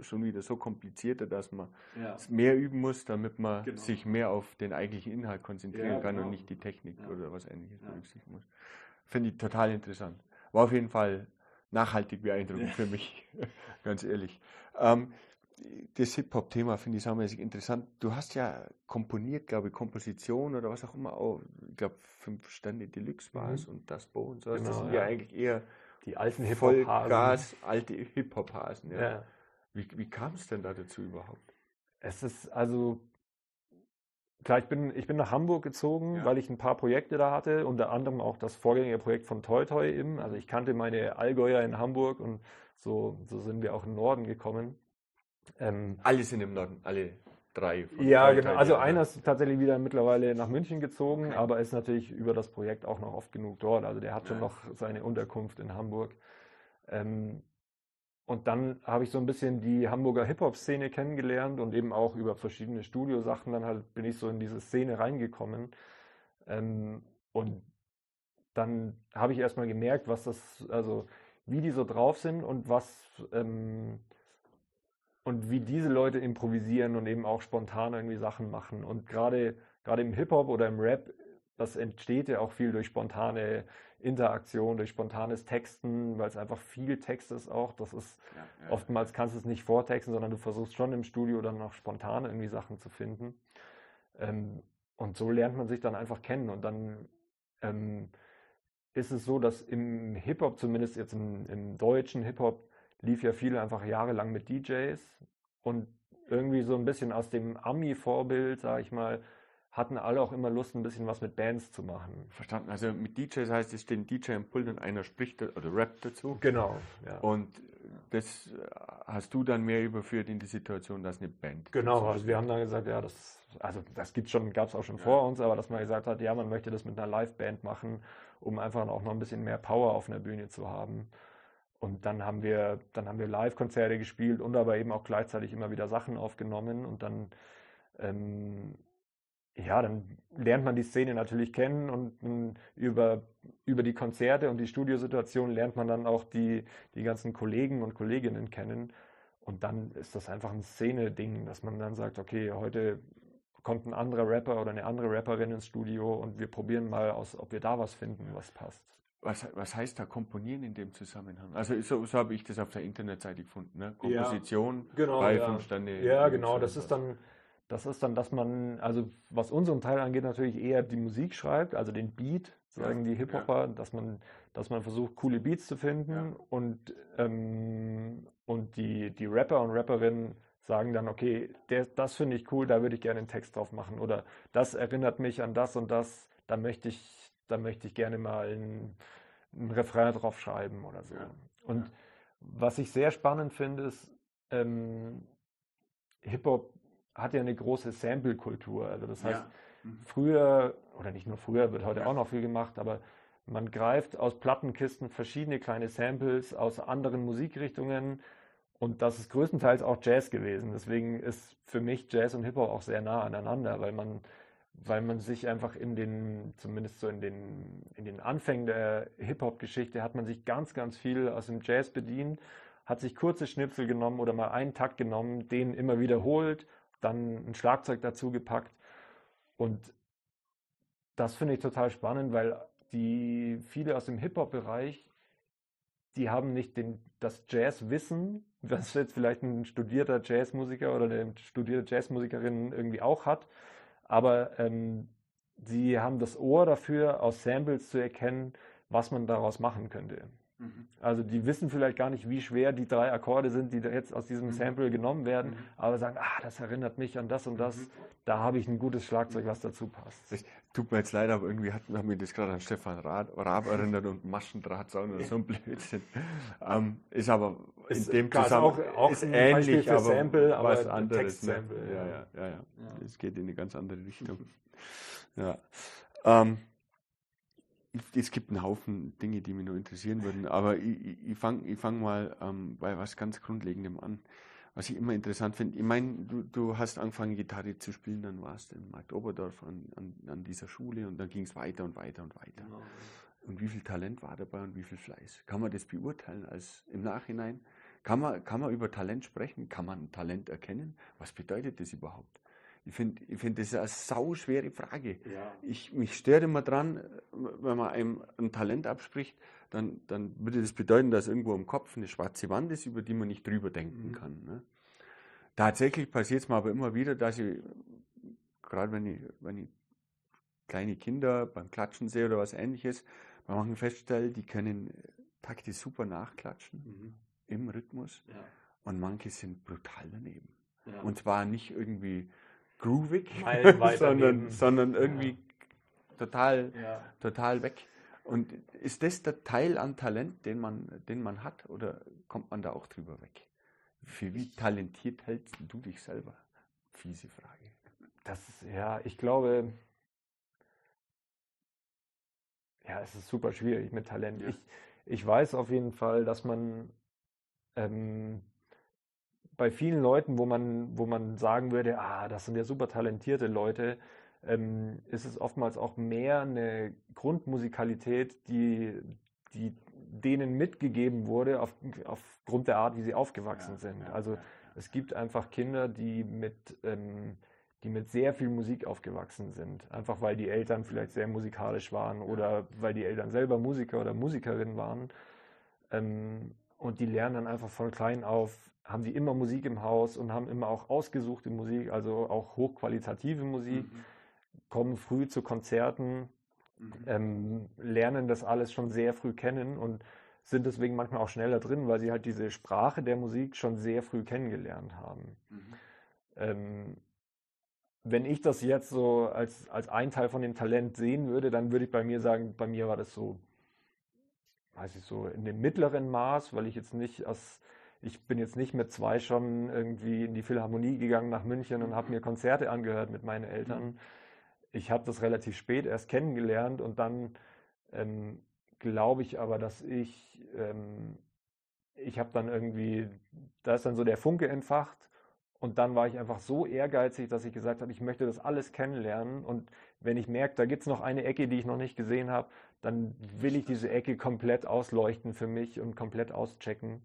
schon wieder so komplizierter, dass man ja. mehr üben muss, damit man genau. sich mehr auf den eigentlichen Inhalt konzentrieren ja, kann genau. und nicht die Technik oder was ähnliches berücksichtigen muss. Finde ich total interessant. War auf jeden Fall nachhaltig beeindruckend für mich, ganz ehrlich. Ähm, das Hip-Hop-Thema finde ich saumäßig interessant. Du hast ja komponiert, glaube ich, Komposition oder was auch immer. Auch, ich glaube, fünf Stände Deluxe war es mhm. und das Bo und so. Genau, das sind ja eigentlich eher die alten Hip-Hop-Hasen. alte Hip-Hop-Hasen. Ja. ja. Wie, wie kam es denn da dazu überhaupt? Es ist also Klar, ich bin, ich bin nach Hamburg gezogen, ja. weil ich ein paar Projekte da hatte, unter anderem auch das Vorgängerprojekt von Toy Toy eben. Also ich kannte meine Allgäuer in Hamburg und so, so sind wir auch im Norden gekommen. Ähm, alle sind im Norden, alle drei. ja, genau. Also einer ist tatsächlich wieder mittlerweile nach München gezogen, okay. aber ist natürlich über das Projekt auch noch oft genug dort. Also der hat ja. schon noch seine Unterkunft in Hamburg. Ähm, und dann habe ich so ein bisschen die Hamburger Hip-Hop-Szene kennengelernt und eben auch über verschiedene Studiosachen dann halt bin ich so in diese Szene reingekommen. Ähm, und dann habe ich erstmal gemerkt, was das, also wie die so drauf sind und was ähm, und wie diese Leute improvisieren und eben auch spontan irgendwie Sachen machen. Und gerade gerade im Hip-Hop oder im Rap, das entsteht ja auch viel durch spontane Interaktion, durch spontanes Texten, weil es einfach viel Text ist auch. Das ist ja, ja, oftmals kannst du es nicht vortexten, sondern du versuchst schon im Studio dann noch spontan irgendwie Sachen zu finden. Ähm, und so lernt man sich dann einfach kennen. Und dann ähm, ist es so, dass im Hip-Hop, zumindest jetzt im, im deutschen Hip-Hop, lief ja viel einfach jahrelang mit DJs und irgendwie so ein bisschen aus dem Ami-Vorbild, sag ich mal, hatten alle auch immer Lust, ein bisschen was mit Bands zu machen. Verstanden. Also mit DJs heißt, es ein DJ im Pult und einer spricht oder rappt dazu. Genau. Ja. Und das hast du dann mehr überführt in die Situation, dass eine Band. Genau, also wir haben dann gesagt, ja, das, also das gibt's schon, gab es auch schon ja. vor uns, aber dass man gesagt hat, ja, man möchte das mit einer Liveband machen, um einfach auch noch ein bisschen mehr Power auf einer Bühne zu haben. Und dann haben wir, dann haben wir Live-Konzerte gespielt und aber eben auch gleichzeitig immer wieder Sachen aufgenommen und dann ähm, ja, dann lernt man die Szene natürlich kennen und m, über, über die Konzerte und die Studiosituation lernt man dann auch die, die ganzen Kollegen und Kolleginnen kennen. Und dann ist das einfach ein Szene-Ding, dass man dann sagt, okay, heute kommt ein anderer Rapper oder eine andere Rapperin ins Studio und wir probieren mal aus, ob wir da was finden, was passt. Was, was heißt da komponieren in dem Zusammenhang? Also so, so habe ich das auf der Internetseite gefunden. Ne? Komposition ja, genau, bei ja. Ja, genau. Das ist dann das ist dann, dass man, also was unseren Teil angeht, natürlich eher die Musik schreibt, also den Beat, sagen ja, die Hip-Hopper, ja. dass man, dass man versucht, coole Beats zu finden ja. und, ähm, und die, die Rapper und Rapperinnen sagen dann, okay, der, das finde ich cool, da würde ich gerne einen Text drauf machen oder das erinnert mich an das und das, da möchte ich, da möchte ich gerne mal ein, ein Refrain drauf schreiben oder so. Und was ich sehr spannend finde, ist, ähm, Hip-Hop hat ja eine große Sample-Kultur. Also das heißt, ja. mhm. früher, oder nicht nur früher, wird heute ja. auch noch viel gemacht, aber man greift aus Plattenkisten verschiedene kleine Samples aus anderen Musikrichtungen und das ist größtenteils auch Jazz gewesen. Deswegen ist für mich Jazz und Hip-Hop auch sehr nah aneinander, weil man, weil man sich einfach in den, zumindest so in den, in den Anfängen der Hip-Hop-Geschichte hat man sich ganz, ganz viel aus dem Jazz bedient, hat sich kurze Schnipsel genommen oder mal einen Takt genommen, den immer wiederholt dann ein Schlagzeug dazu gepackt. Und das finde ich total spannend, weil die viele aus dem Hip-Hop-Bereich, die haben nicht den, das Jazz-Wissen, was jetzt vielleicht ein studierter Jazzmusiker oder eine studierte Jazzmusikerin irgendwie auch hat, aber ähm, sie haben das Ohr dafür, aus Samples zu erkennen, was man daraus machen könnte. Mhm. Also die wissen vielleicht gar nicht, wie schwer die drei Akkorde sind, die da jetzt aus diesem mhm. Sample genommen werden, mhm. aber sagen, ah, das erinnert mich an das und das. Mhm. Da habe ich ein gutes Schlagzeug, was dazu passt. Das tut mir jetzt leid, aber irgendwie hat, haben wir das gerade an Stefan Raab erinnert und Maschendrahtzaun oder so ein Blödsinn. Ähm, ist aber in ist, dem Zusammenhang auch, auch ist ähnlich, aber Sample, aber was anderes. Ne? Ja, ja, ja, ja, ja. Es geht in eine ganz andere Richtung. Ja. Ähm, es gibt einen Haufen Dinge, die mich nur interessieren würden, aber ich, ich fange fang mal ähm, bei was ganz Grundlegendem an. Was ich immer interessant finde, ich meine, du, du hast angefangen, Gitarre zu spielen, dann warst du in Markt Oberdorf an, an, an dieser Schule und dann ging es weiter und weiter und weiter. Genau. Und wie viel Talent war dabei und wie viel Fleiß? Kann man das beurteilen als im Nachhinein? Kann man, kann man über Talent sprechen? Kann man Talent erkennen? Was bedeutet das überhaupt? Ich finde, ich find, das ist eine sauschwere Frage. Ja. Ich, mich stört immer dran, wenn man einem ein Talent abspricht, dann, dann würde das bedeuten, dass irgendwo im Kopf eine schwarze Wand ist, über die man nicht drüber denken mhm. kann. Ne? Tatsächlich passiert es mir aber immer wieder, dass ich, gerade wenn ich, wenn ich kleine Kinder beim Klatschen sehe oder was ähnliches, bei manchen feststelle, die können Takte super nachklatschen mhm. im Rhythmus ja. und manche sind brutal daneben. Ja. Und zwar nicht irgendwie groovig, sondern, sondern irgendwie ja. total, ja. total weg. Und ist das der Teil an Talent, den man, den man hat, oder kommt man da auch drüber weg? Für wie talentiert hältst du dich selber? Fiese Frage. Das ja, ich glaube, ja, es ist super schwierig mit Talent. Ja. Ich, ich weiß auf jeden Fall, dass man ähm, bei vielen Leuten, wo man, wo man sagen würde, ah, das sind ja super talentierte Leute, ähm, ist es oftmals auch mehr eine Grundmusikalität, die, die denen mitgegeben wurde auf, aufgrund der Art, wie sie aufgewachsen ja, sind. Ja, also ja, es gibt einfach Kinder, die mit, ähm, die mit sehr viel Musik aufgewachsen sind. Einfach weil die Eltern vielleicht sehr musikalisch waren oder weil die Eltern selber Musiker oder Musikerin waren. Ähm, und die lernen dann einfach von klein auf haben die immer Musik im Haus und haben immer auch ausgesuchte Musik, also auch hochqualitative Musik, mhm. kommen früh zu Konzerten, mhm. ähm, lernen das alles schon sehr früh kennen und sind deswegen manchmal auch schneller drin, weil sie halt diese Sprache der Musik schon sehr früh kennengelernt haben. Mhm. Ähm, wenn ich das jetzt so als, als ein Teil von dem Talent sehen würde, dann würde ich bei mir sagen, bei mir war das so, weiß ich so, in dem mittleren Maß, weil ich jetzt nicht aus, ich bin jetzt nicht mit zwei schon irgendwie in die Philharmonie gegangen nach München und habe mir Konzerte angehört mit meinen Eltern. Mhm. Ich habe das relativ spät erst kennengelernt und dann ähm, glaube ich aber, dass ich, ähm, ich habe dann irgendwie, da ist dann so der Funke entfacht und dann war ich einfach so ehrgeizig, dass ich gesagt habe, ich möchte das alles kennenlernen und wenn ich merke, da gibt es noch eine Ecke, die ich noch nicht gesehen habe, dann will ich diese Ecke komplett ausleuchten für mich und komplett auschecken.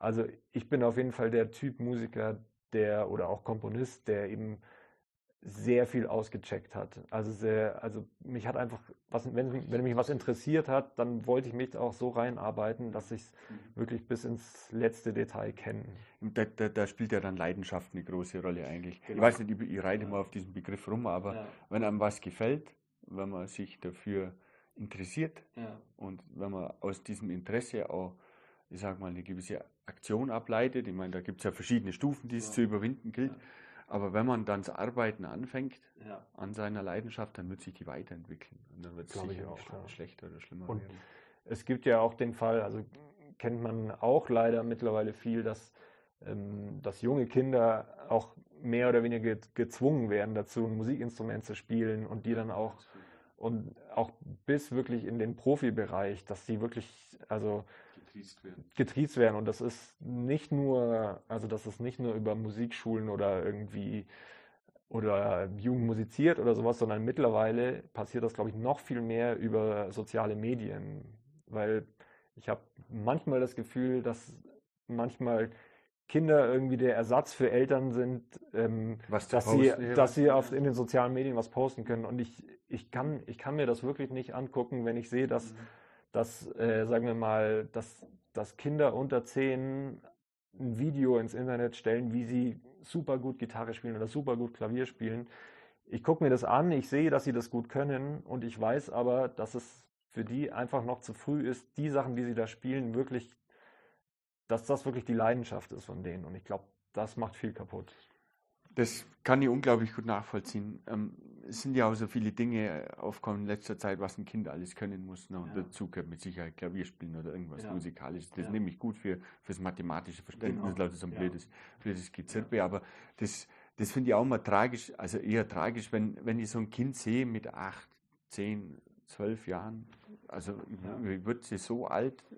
Also ich bin auf jeden Fall der Typ Musiker, der oder auch Komponist, der eben sehr viel ausgecheckt hat. Also sehr, also mich hat einfach, was, wenn, wenn mich was interessiert hat, dann wollte ich mich auch so reinarbeiten, dass ich es mhm. wirklich bis ins letzte Detail kenne. Da, da, da, spielt ja dann Leidenschaft eine große Rolle eigentlich. Genau. Ich weiß nicht, ich, ich reite ja. mal auf diesen Begriff rum, aber ja. wenn einem was gefällt, wenn man sich dafür interessiert ja. und wenn man aus diesem Interesse auch, ich sag mal, eine gewisse Aktion ableitet, ich meine, da gibt es ja verschiedene Stufen, die es zu überwinden gilt aber wenn man dann das Arbeiten anfängt ja. an seiner Leidenschaft, dann wird sich die weiterentwickeln. Und dann wird es sicher auch ja. schlechter oder schlimmer und werden. Es gibt ja auch den Fall, also kennt man auch leider mittlerweile viel, dass, ähm, dass junge Kinder auch mehr oder weniger gezwungen werden dazu, ein Musikinstrument zu spielen und die dann auch und auch bis wirklich in den Profibereich, dass sie wirklich, also getriezt werden. getriezt werden. Und das ist nicht nur, also das ist nicht nur über Musikschulen oder irgendwie oder Jugend musiziert oder sowas, sondern mittlerweile passiert das, glaube ich, noch viel mehr über soziale Medien. Weil ich habe manchmal das Gefühl, dass manchmal Kinder irgendwie der Ersatz für Eltern sind, ähm, dass, sie, dass sie auf, in den sozialen Medien was posten können. Und ich, ich, kann, ich kann mir das wirklich nicht angucken, wenn ich sehe, dass mhm dass, äh, sagen wir mal, dass, dass Kinder unter zehn ein Video ins Internet stellen, wie sie super gut Gitarre spielen oder super gut Klavier spielen. Ich gucke mir das an, ich sehe, dass sie das gut können und ich weiß aber, dass es für die einfach noch zu früh ist, die Sachen, die sie da spielen, wirklich, dass das wirklich die Leidenschaft ist von denen. Und ich glaube, das macht viel kaputt. Das kann ich unglaublich gut nachvollziehen. Ähm, es sind ja auch so viele Dinge aufgekommen in letzter Zeit, was ein Kind alles können muss. Ne? Und ja. dazu gehört mit Sicherheit Klavier spielen oder irgendwas ja. Musikalisches. Das ja. nehme ich gut für fürs mathematische Verständnis. Genau. Ist so ein blödes, blödes Gezirpe. Aber das, das finde ich auch mal tragisch, also eher tragisch, wenn, wenn ich so ein Kind sehe mit acht, zehn, zwölf Jahren. Also wird sie so alt, äh,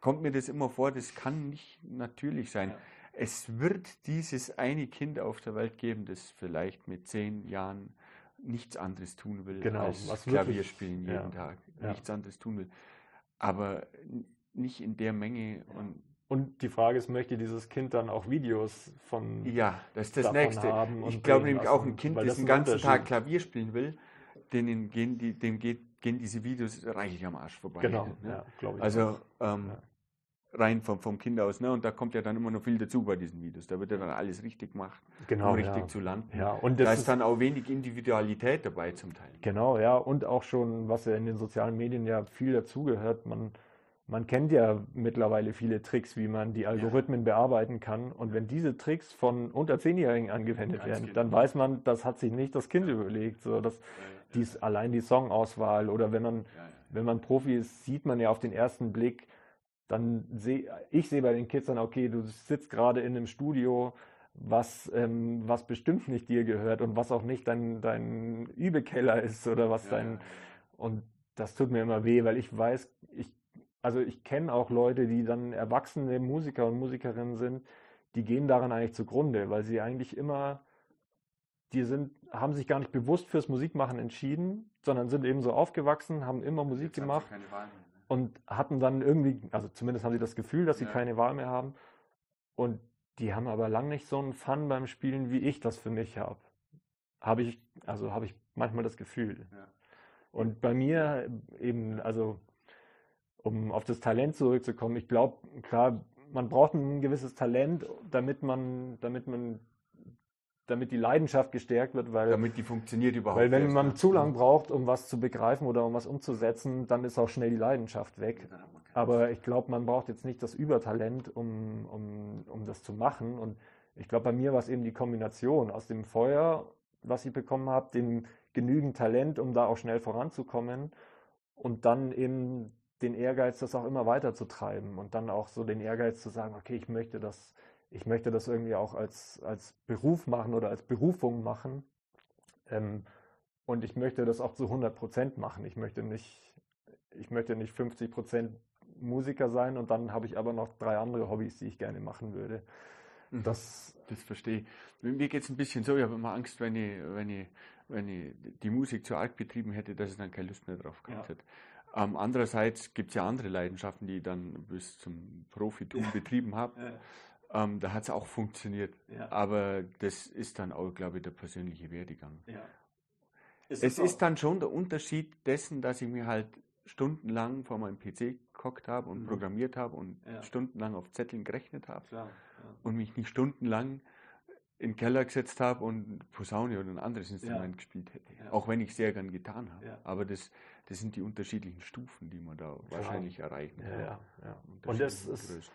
kommt mir das immer vor, das kann nicht natürlich sein es wird dieses eine Kind auf der Welt geben, das vielleicht mit zehn Jahren nichts anderes tun will genau, als Klavier spielen jeden ja, Tag. Ja. Nichts anderes tun will. Aber nicht in der Menge. Und, und die Frage ist, möchte dieses Kind dann auch Videos von Ja, das ist das Nächste. ich glaube nämlich auch ein Kind, das, das den ganzen Tag Klavier spielen will, denen gehen, die, dem geht, gehen diese Videos reichlich am Arsch vorbei. Genau, ne? ja, glaube ich. Also ähm, rein vom, vom Kind aus. Ne? Und da kommt ja dann immer noch viel dazu bei diesen Videos. Da wird ja dann alles richtig gemacht, genau, um richtig ja. zu landen. Ja, und da ist, ist dann auch wenig Individualität dabei zum Teil. Genau, ja. Und auch schon, was ja in den sozialen Medien ja viel dazugehört, man, man kennt ja mittlerweile viele Tricks, wie man die Algorithmen ja. bearbeiten kann. Und wenn diese Tricks von unter Zehnjährigen angewendet werden, genau. dann weiß man, das hat sich nicht das Kind überlegt. So, dass dies, allein die Songauswahl oder wenn man, wenn man Profi ist, sieht man ja auf den ersten Blick, dann sehe ich sehe bei den Kids dann, okay, du sitzt gerade in einem Studio, was, ähm, was bestimmt nicht dir gehört und was auch nicht dein, dein Übekeller ist oder was ja, dein. Und das tut mir immer weh, weil ich weiß, ich, also ich kenne auch Leute, die dann erwachsene Musiker und Musikerinnen sind, die gehen daran eigentlich zugrunde, weil sie eigentlich immer, die sind, haben sich gar nicht bewusst fürs Musikmachen entschieden, sondern sind eben so aufgewachsen, haben immer Musik Jetzt gemacht und hatten dann irgendwie, also zumindest haben sie das Gefühl, dass sie ja. keine Wahl mehr haben. Und die haben aber lang nicht so einen Fun beim Spielen, wie ich das für mich habe. Habe ich, also habe ich manchmal das Gefühl. Ja. Und bei mir eben, also um auf das Talent zurückzukommen, ich glaube, klar, man braucht ein gewisses Talent, damit man, damit man damit die Leidenschaft gestärkt wird, weil damit die funktioniert überhaupt. Weil wenn man zu lang braucht, um was zu begreifen oder um was umzusetzen, dann ist auch schnell die Leidenschaft weg. Aber ich glaube, man braucht jetzt nicht das Übertalent, um, um, um das zu machen. Und ich glaube, bei mir war es eben die Kombination aus dem Feuer, was ich bekommen habe, dem genügend Talent, um da auch schnell voranzukommen und dann eben den Ehrgeiz, das auch immer weiter zu treiben und dann auch so den Ehrgeiz zu sagen, okay, ich möchte das, ich möchte das irgendwie auch als, als Beruf machen oder als Berufung machen. Ähm, und ich möchte das auch zu 100 Prozent machen. Ich möchte nicht, ich möchte nicht 50 Prozent Musiker sein und dann habe ich aber noch drei andere Hobbys, die ich gerne machen würde. Mhm. Das, das verstehe ich. Mir geht es ein bisschen so, ich habe immer Angst, wenn ich, wenn, ich, wenn ich die Musik zu arg betrieben hätte, dass ich dann keine Lust mehr drauf gehabt ja. hätte. Ähm, andererseits gibt es ja andere Leidenschaften, die ich dann bis zum Profitum ja. betrieben habe. Ja. Ähm, da hat es auch funktioniert. Aber das ist dann auch, glaube ich, der persönliche Werdegang. Ist es ist dann schon der Unterschied dessen, dass ich mir halt stundenlang vor meinem PC gehockt habe und mhm. programmiert habe und ja. stundenlang auf Zetteln gerechnet habe ja. und mich nicht stundenlang in den Keller gesetzt habe und Posaune oder ein anderes Instrument ja. gespielt hätte. Auch wenn ich sehr gern getan habe. Aber das, das sind die unterschiedlichen Stufen, die man da wahrscheinlich erreichen kann. Ja, ja. Und das ist,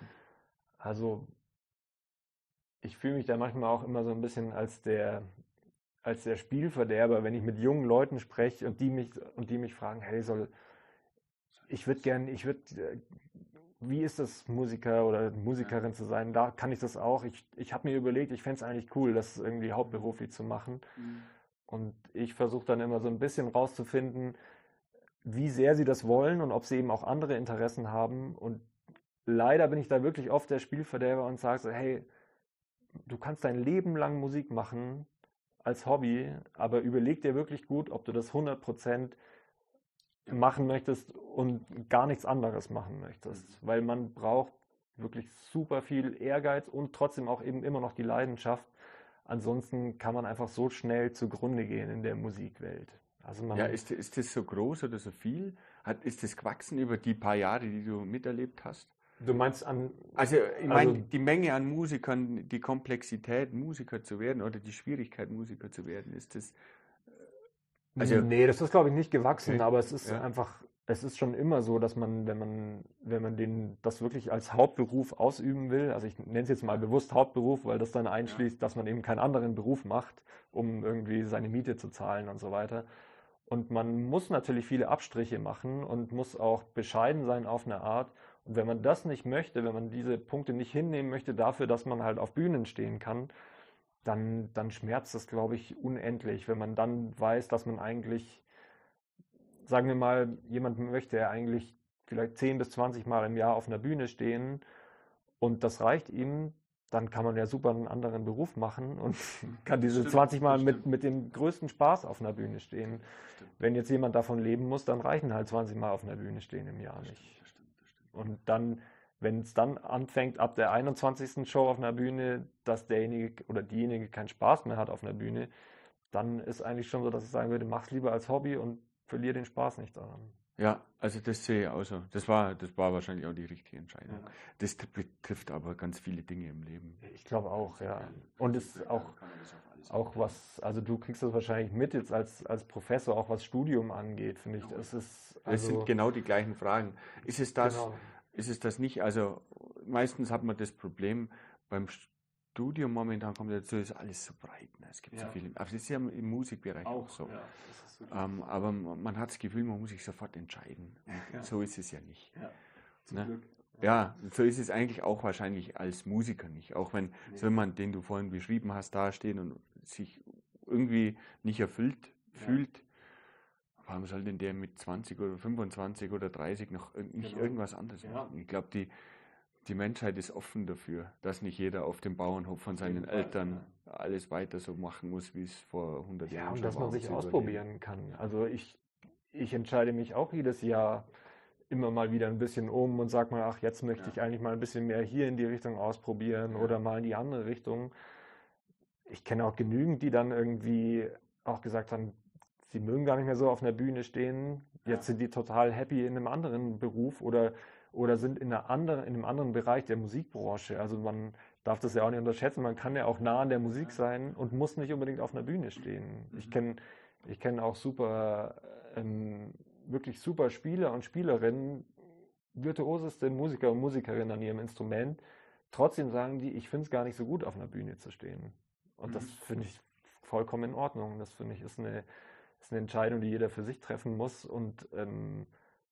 also ich fühle mich da manchmal auch immer so ein bisschen als der, als der Spielverderber, wenn ich mit jungen Leuten spreche und die mich, und die mich fragen, hey, soll, ich würde gerne, ich würde, äh, wie ist das, Musiker oder Musikerin zu sein? Da kann ich das auch. Ich, ich habe mir überlegt, ich fände es eigentlich cool, das irgendwie hauptberuflich zu machen. Mhm. Und ich versuche dann immer so ein bisschen rauszufinden, wie sehr sie das wollen und ob sie eben auch andere Interessen haben. Und leider bin ich da wirklich oft der Spielverderber und sage so, hey, du kannst dein Leben lang Musik machen als Hobby, aber überleg dir wirklich gut, ob du das 100 Prozent machen möchtest und gar nichts anderes machen möchtest. Mhm. Weil man braucht wirklich super viel Ehrgeiz und trotzdem auch eben immer noch die Leidenschaft. Ansonsten kann man einfach so schnell zugrunde gehen in der Musikwelt. Also ja, ist, ist das so groß oder so viel? Hat, ist das gewachsen über die paar Jahre, die du miterlebt hast? Du meinst an. Also, ich meine, also, die Menge an Musikern, die Komplexität, Musiker zu werden oder die Schwierigkeit, Musiker zu werden, ist das also, nee, das ist, glaube ich, nicht gewachsen, okay. aber es ist ja. einfach, es ist schon immer so, dass man, wenn man, wenn man den, das wirklich als Hauptberuf ausüben will, also ich nenne es jetzt mal bewusst Hauptberuf, weil das dann einschließt, ja. dass man eben keinen anderen Beruf macht, um irgendwie seine Miete zu zahlen und so weiter. Und man muss natürlich viele Abstriche machen und muss auch bescheiden sein auf eine Art. Und wenn man das nicht möchte, wenn man diese Punkte nicht hinnehmen möchte dafür, dass man halt auf Bühnen stehen kann, dann, dann schmerzt das, glaube ich, unendlich, wenn man dann weiß, dass man eigentlich, sagen wir mal, jemand möchte ja eigentlich vielleicht 10 bis 20 Mal im Jahr auf einer Bühne stehen und das reicht ihm, dann kann man ja super einen anderen Beruf machen und kann diese stimmt, 20 Mal mit, mit dem größten Spaß auf einer Bühne stehen. Stimmt. Wenn jetzt jemand davon leben muss, dann reichen halt 20 Mal auf einer Bühne stehen im Jahr nicht. Und dann wenn es dann anfängt, ab der 21. Show auf einer Bühne, dass derjenige oder diejenige keinen Spaß mehr hat auf einer Bühne, dann ist eigentlich schon so, dass ich sagen würde, mach's lieber als Hobby und verliere den Spaß nicht daran. Ja, also das sehe ich auch so. Das war, das war wahrscheinlich auch die richtige Entscheidung. Ja. Das betrifft aber ganz viele Dinge im Leben. Ich glaube auch, ja. Und es ist auch, auch was, also du kriegst das wahrscheinlich mit jetzt als, als Professor, auch was Studium angeht, finde ich. Das ist, also, das sind genau die gleichen Fragen. Ist es das, genau ist es das nicht. Also meistens hat man das Problem beim Studium momentan kommt dazu, ist alles so breit. Ne? Es gibt ja. so viele. Aber das ist ja im Musikbereich auch, auch so. Ja, so ähm, aber man hat das Gefühl, man muss sich sofort entscheiden. Ja. So ist es ja nicht. Ja, ne? ja, so ist es eigentlich auch wahrscheinlich als Musiker nicht. Auch wenn nee. so jemand, den du vorhin beschrieben hast, dasteht und sich irgendwie nicht erfüllt fühlt, warum soll denn der mit 20 oder 25 oder 30 noch nicht genau. irgendwas anderes ja. machen? Ich glaube, die, die Menschheit ist offen dafür, dass nicht jeder auf dem Bauernhof von seinen Eltern ja. alles weiter so machen muss, wie es vor 100 ja, Jahren war. Ja, und dass man sich ausprobieren kann. Also ich, ich entscheide mich auch jedes Jahr immer mal wieder ein bisschen um und sage mal, ach, jetzt möchte ja. ich eigentlich mal ein bisschen mehr hier in die Richtung ausprobieren oder mal in die andere Richtung. Ich kenne auch genügend, die dann irgendwie auch gesagt haben, sie mögen gar nicht mehr so auf einer Bühne stehen. Jetzt sind die total happy in einem anderen Beruf oder, oder sind in, einer anderen, in einem anderen Bereich der Musikbranche. Also man darf das ja auch nicht unterschätzen. Man kann ja auch nah an der Musik sein und muss nicht unbedingt auf einer Bühne stehen. Ich mhm. kenne ich kenn auch super, ähm, wirklich super Spieler und Spielerinnen, virtuoseste Musiker und Musikerinnen an ihrem Instrument. Trotzdem sagen die, ich finde es gar nicht so gut, auf einer Bühne zu stehen. Und mhm. das finde ich vollkommen in Ordnung. Das finde ich ist eine, ist eine Entscheidung, die jeder für sich treffen muss. Und ähm,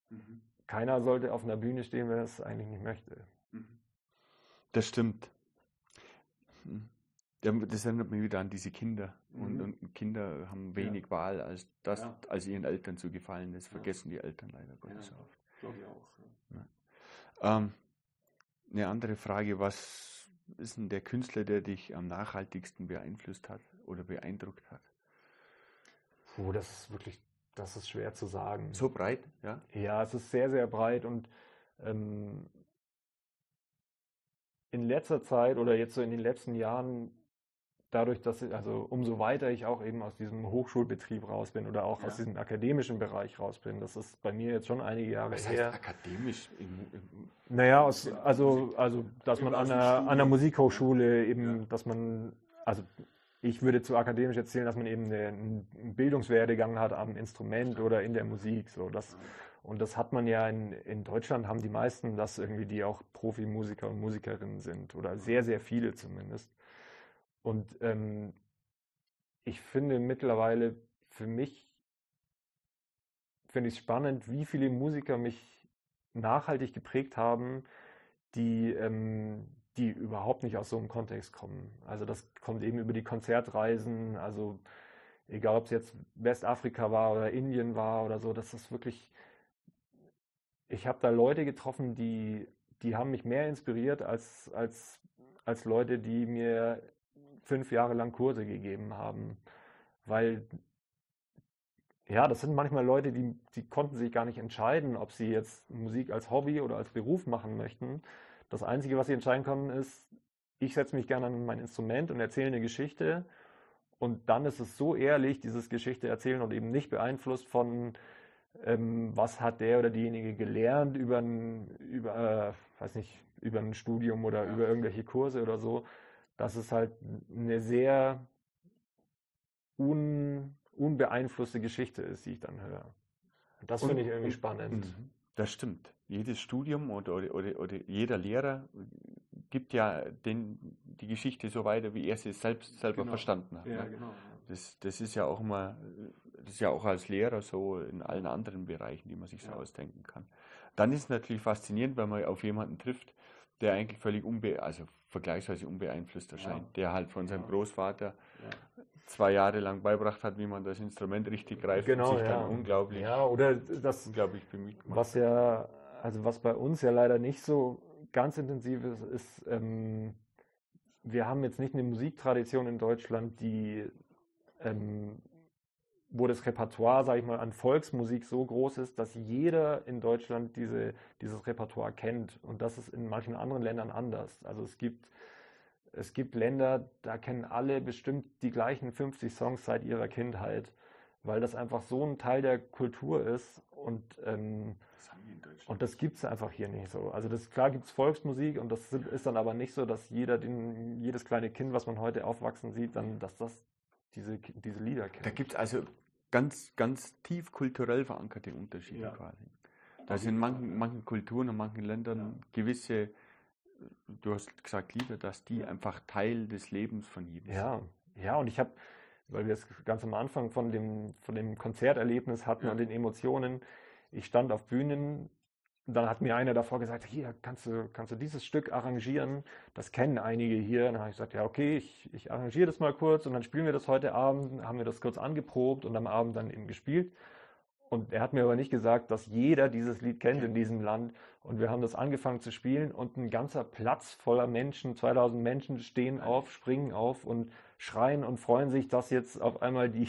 mhm. keiner sollte auf einer Bühne stehen, wenn er es eigentlich nicht möchte. Mhm. Das stimmt. Hm. Das erinnert mich wieder an diese Kinder. Und, mhm. und Kinder haben wenig ja. Wahl, als das, ja. als ihren Eltern zu gefallen. Das vergessen die Eltern leider Gottes ja, oft. Glaube ich auch. Ähm, eine andere Frage, was ist denn der Künstler, der dich am nachhaltigsten beeinflusst hat oder beeindruckt hat? Puh, das ist wirklich, das ist schwer zu sagen. So breit, ja? Ja, es ist sehr, sehr breit und ähm, in letzter Zeit oder jetzt so in den letzten Jahren dadurch, dass ich, also umso weiter ich auch eben aus diesem Hochschulbetrieb raus bin oder auch ja. aus diesem akademischen Bereich raus bin, das ist bei mir jetzt schon einige Jahre Was her. Heißt akademisch? Im, im naja, aus, also, also, dass man an einer, an einer Musikhochschule eben, ja. dass man, also ich würde zu akademisch erzählen, dass man eben einen Bildungswerdegang hat am Instrument oder in der Musik. So, das, und das hat man ja in, in Deutschland, haben die meisten das irgendwie, die auch Profimusiker und Musikerinnen sind oder sehr, sehr viele zumindest. Und ähm, ich finde mittlerweile für mich, finde ich spannend, wie viele Musiker mich nachhaltig geprägt haben, die, ähm, die überhaupt nicht aus so einem Kontext kommen. Also das kommt eben über die Konzertreisen, also egal ob es jetzt Westafrika war oder Indien war oder so, das ist wirklich, ich habe da Leute getroffen, die, die haben mich mehr inspiriert als, als, als Leute, die mir fünf Jahre lang Kurse gegeben haben. Weil, ja, das sind manchmal Leute, die, die konnten sich gar nicht entscheiden, ob sie jetzt Musik als Hobby oder als Beruf machen möchten. Das Einzige, was sie entscheiden können, ist, ich setze mich gerne an mein Instrument und erzähle eine Geschichte. Und dann ist es so ehrlich, dieses Geschichte erzählen und eben nicht beeinflusst von, ähm, was hat der oder diejenige gelernt über ein, über, äh, weiß nicht, über ein Studium oder ja. über irgendwelche Kurse oder so, dass es halt eine sehr un, unbeeinflusste Geschichte ist, die ich dann höre. Das finde ich irgendwie spannend. Mhm. Das stimmt. Jedes Studium oder, oder, oder, oder, jeder Lehrer gibt ja den, die Geschichte so weiter, wie er sie selbst selber genau. verstanden hat. Ja, ne? genau. Das, das ist ja auch immer, das ist ja auch als Lehrer so in allen anderen Bereichen, die man sich so ja. ausdenken kann. Dann ist es natürlich faszinierend, wenn man auf jemanden trifft, der eigentlich völlig unbe also vergleichsweise unbeeinflusst erscheint, ja. der halt von seinem ja. Großvater ja. zwei Jahre lang beibracht hat, wie man das Instrument richtig greift genau, und sich dann unglaublich, ja, oder das, unglaublich bemüht macht. Was ja, also was bei uns ja leider nicht so ganz intensiv ist, ist, ähm, wir haben jetzt nicht eine Musiktradition in Deutschland, die ähm, wo das Repertoire, sage ich mal, an Volksmusik so groß ist, dass jeder in Deutschland diese, dieses Repertoire kennt. Und das ist in manchen anderen Ländern anders. Also es gibt, es gibt Länder, da kennen alle bestimmt die gleichen 50 Songs seit ihrer Kindheit, weil das einfach so ein Teil der Kultur ist. Und, ähm, das und das gibt es einfach hier nicht so. Also das, klar gibt es Volksmusik und das ist dann aber nicht so, dass jeder den, jedes kleine Kind, was man heute aufwachsen sieht, dann, dass das diese, diese Lieder kennt. Da gibt es also ganz, ganz tief kulturell verankerte Unterschiede ja. quasi. Da sind in manchen, manchen Kulturen und manchen Ländern ja. gewisse, du hast gesagt, Lieder, dass die ja. einfach Teil des Lebens von jedem ja. sind. Ja, und ich habe, weil wir es ganz am Anfang von dem, von dem Konzerterlebnis hatten und den Emotionen, ich stand auf Bühnen dann hat mir einer davor gesagt, hier, kannst du, kannst du dieses Stück arrangieren? Das kennen einige hier. dann habe ich gesagt, ja, okay, ich, ich arrangiere das mal kurz und dann spielen wir das heute Abend, haben wir das kurz angeprobt und am Abend dann eben gespielt. Und er hat mir aber nicht gesagt, dass jeder dieses Lied kennt in diesem Land. Und wir haben das angefangen zu spielen und ein ganzer Platz voller Menschen, 2000 Menschen stehen auf, springen auf und schreien und freuen sich, dass jetzt auf einmal die,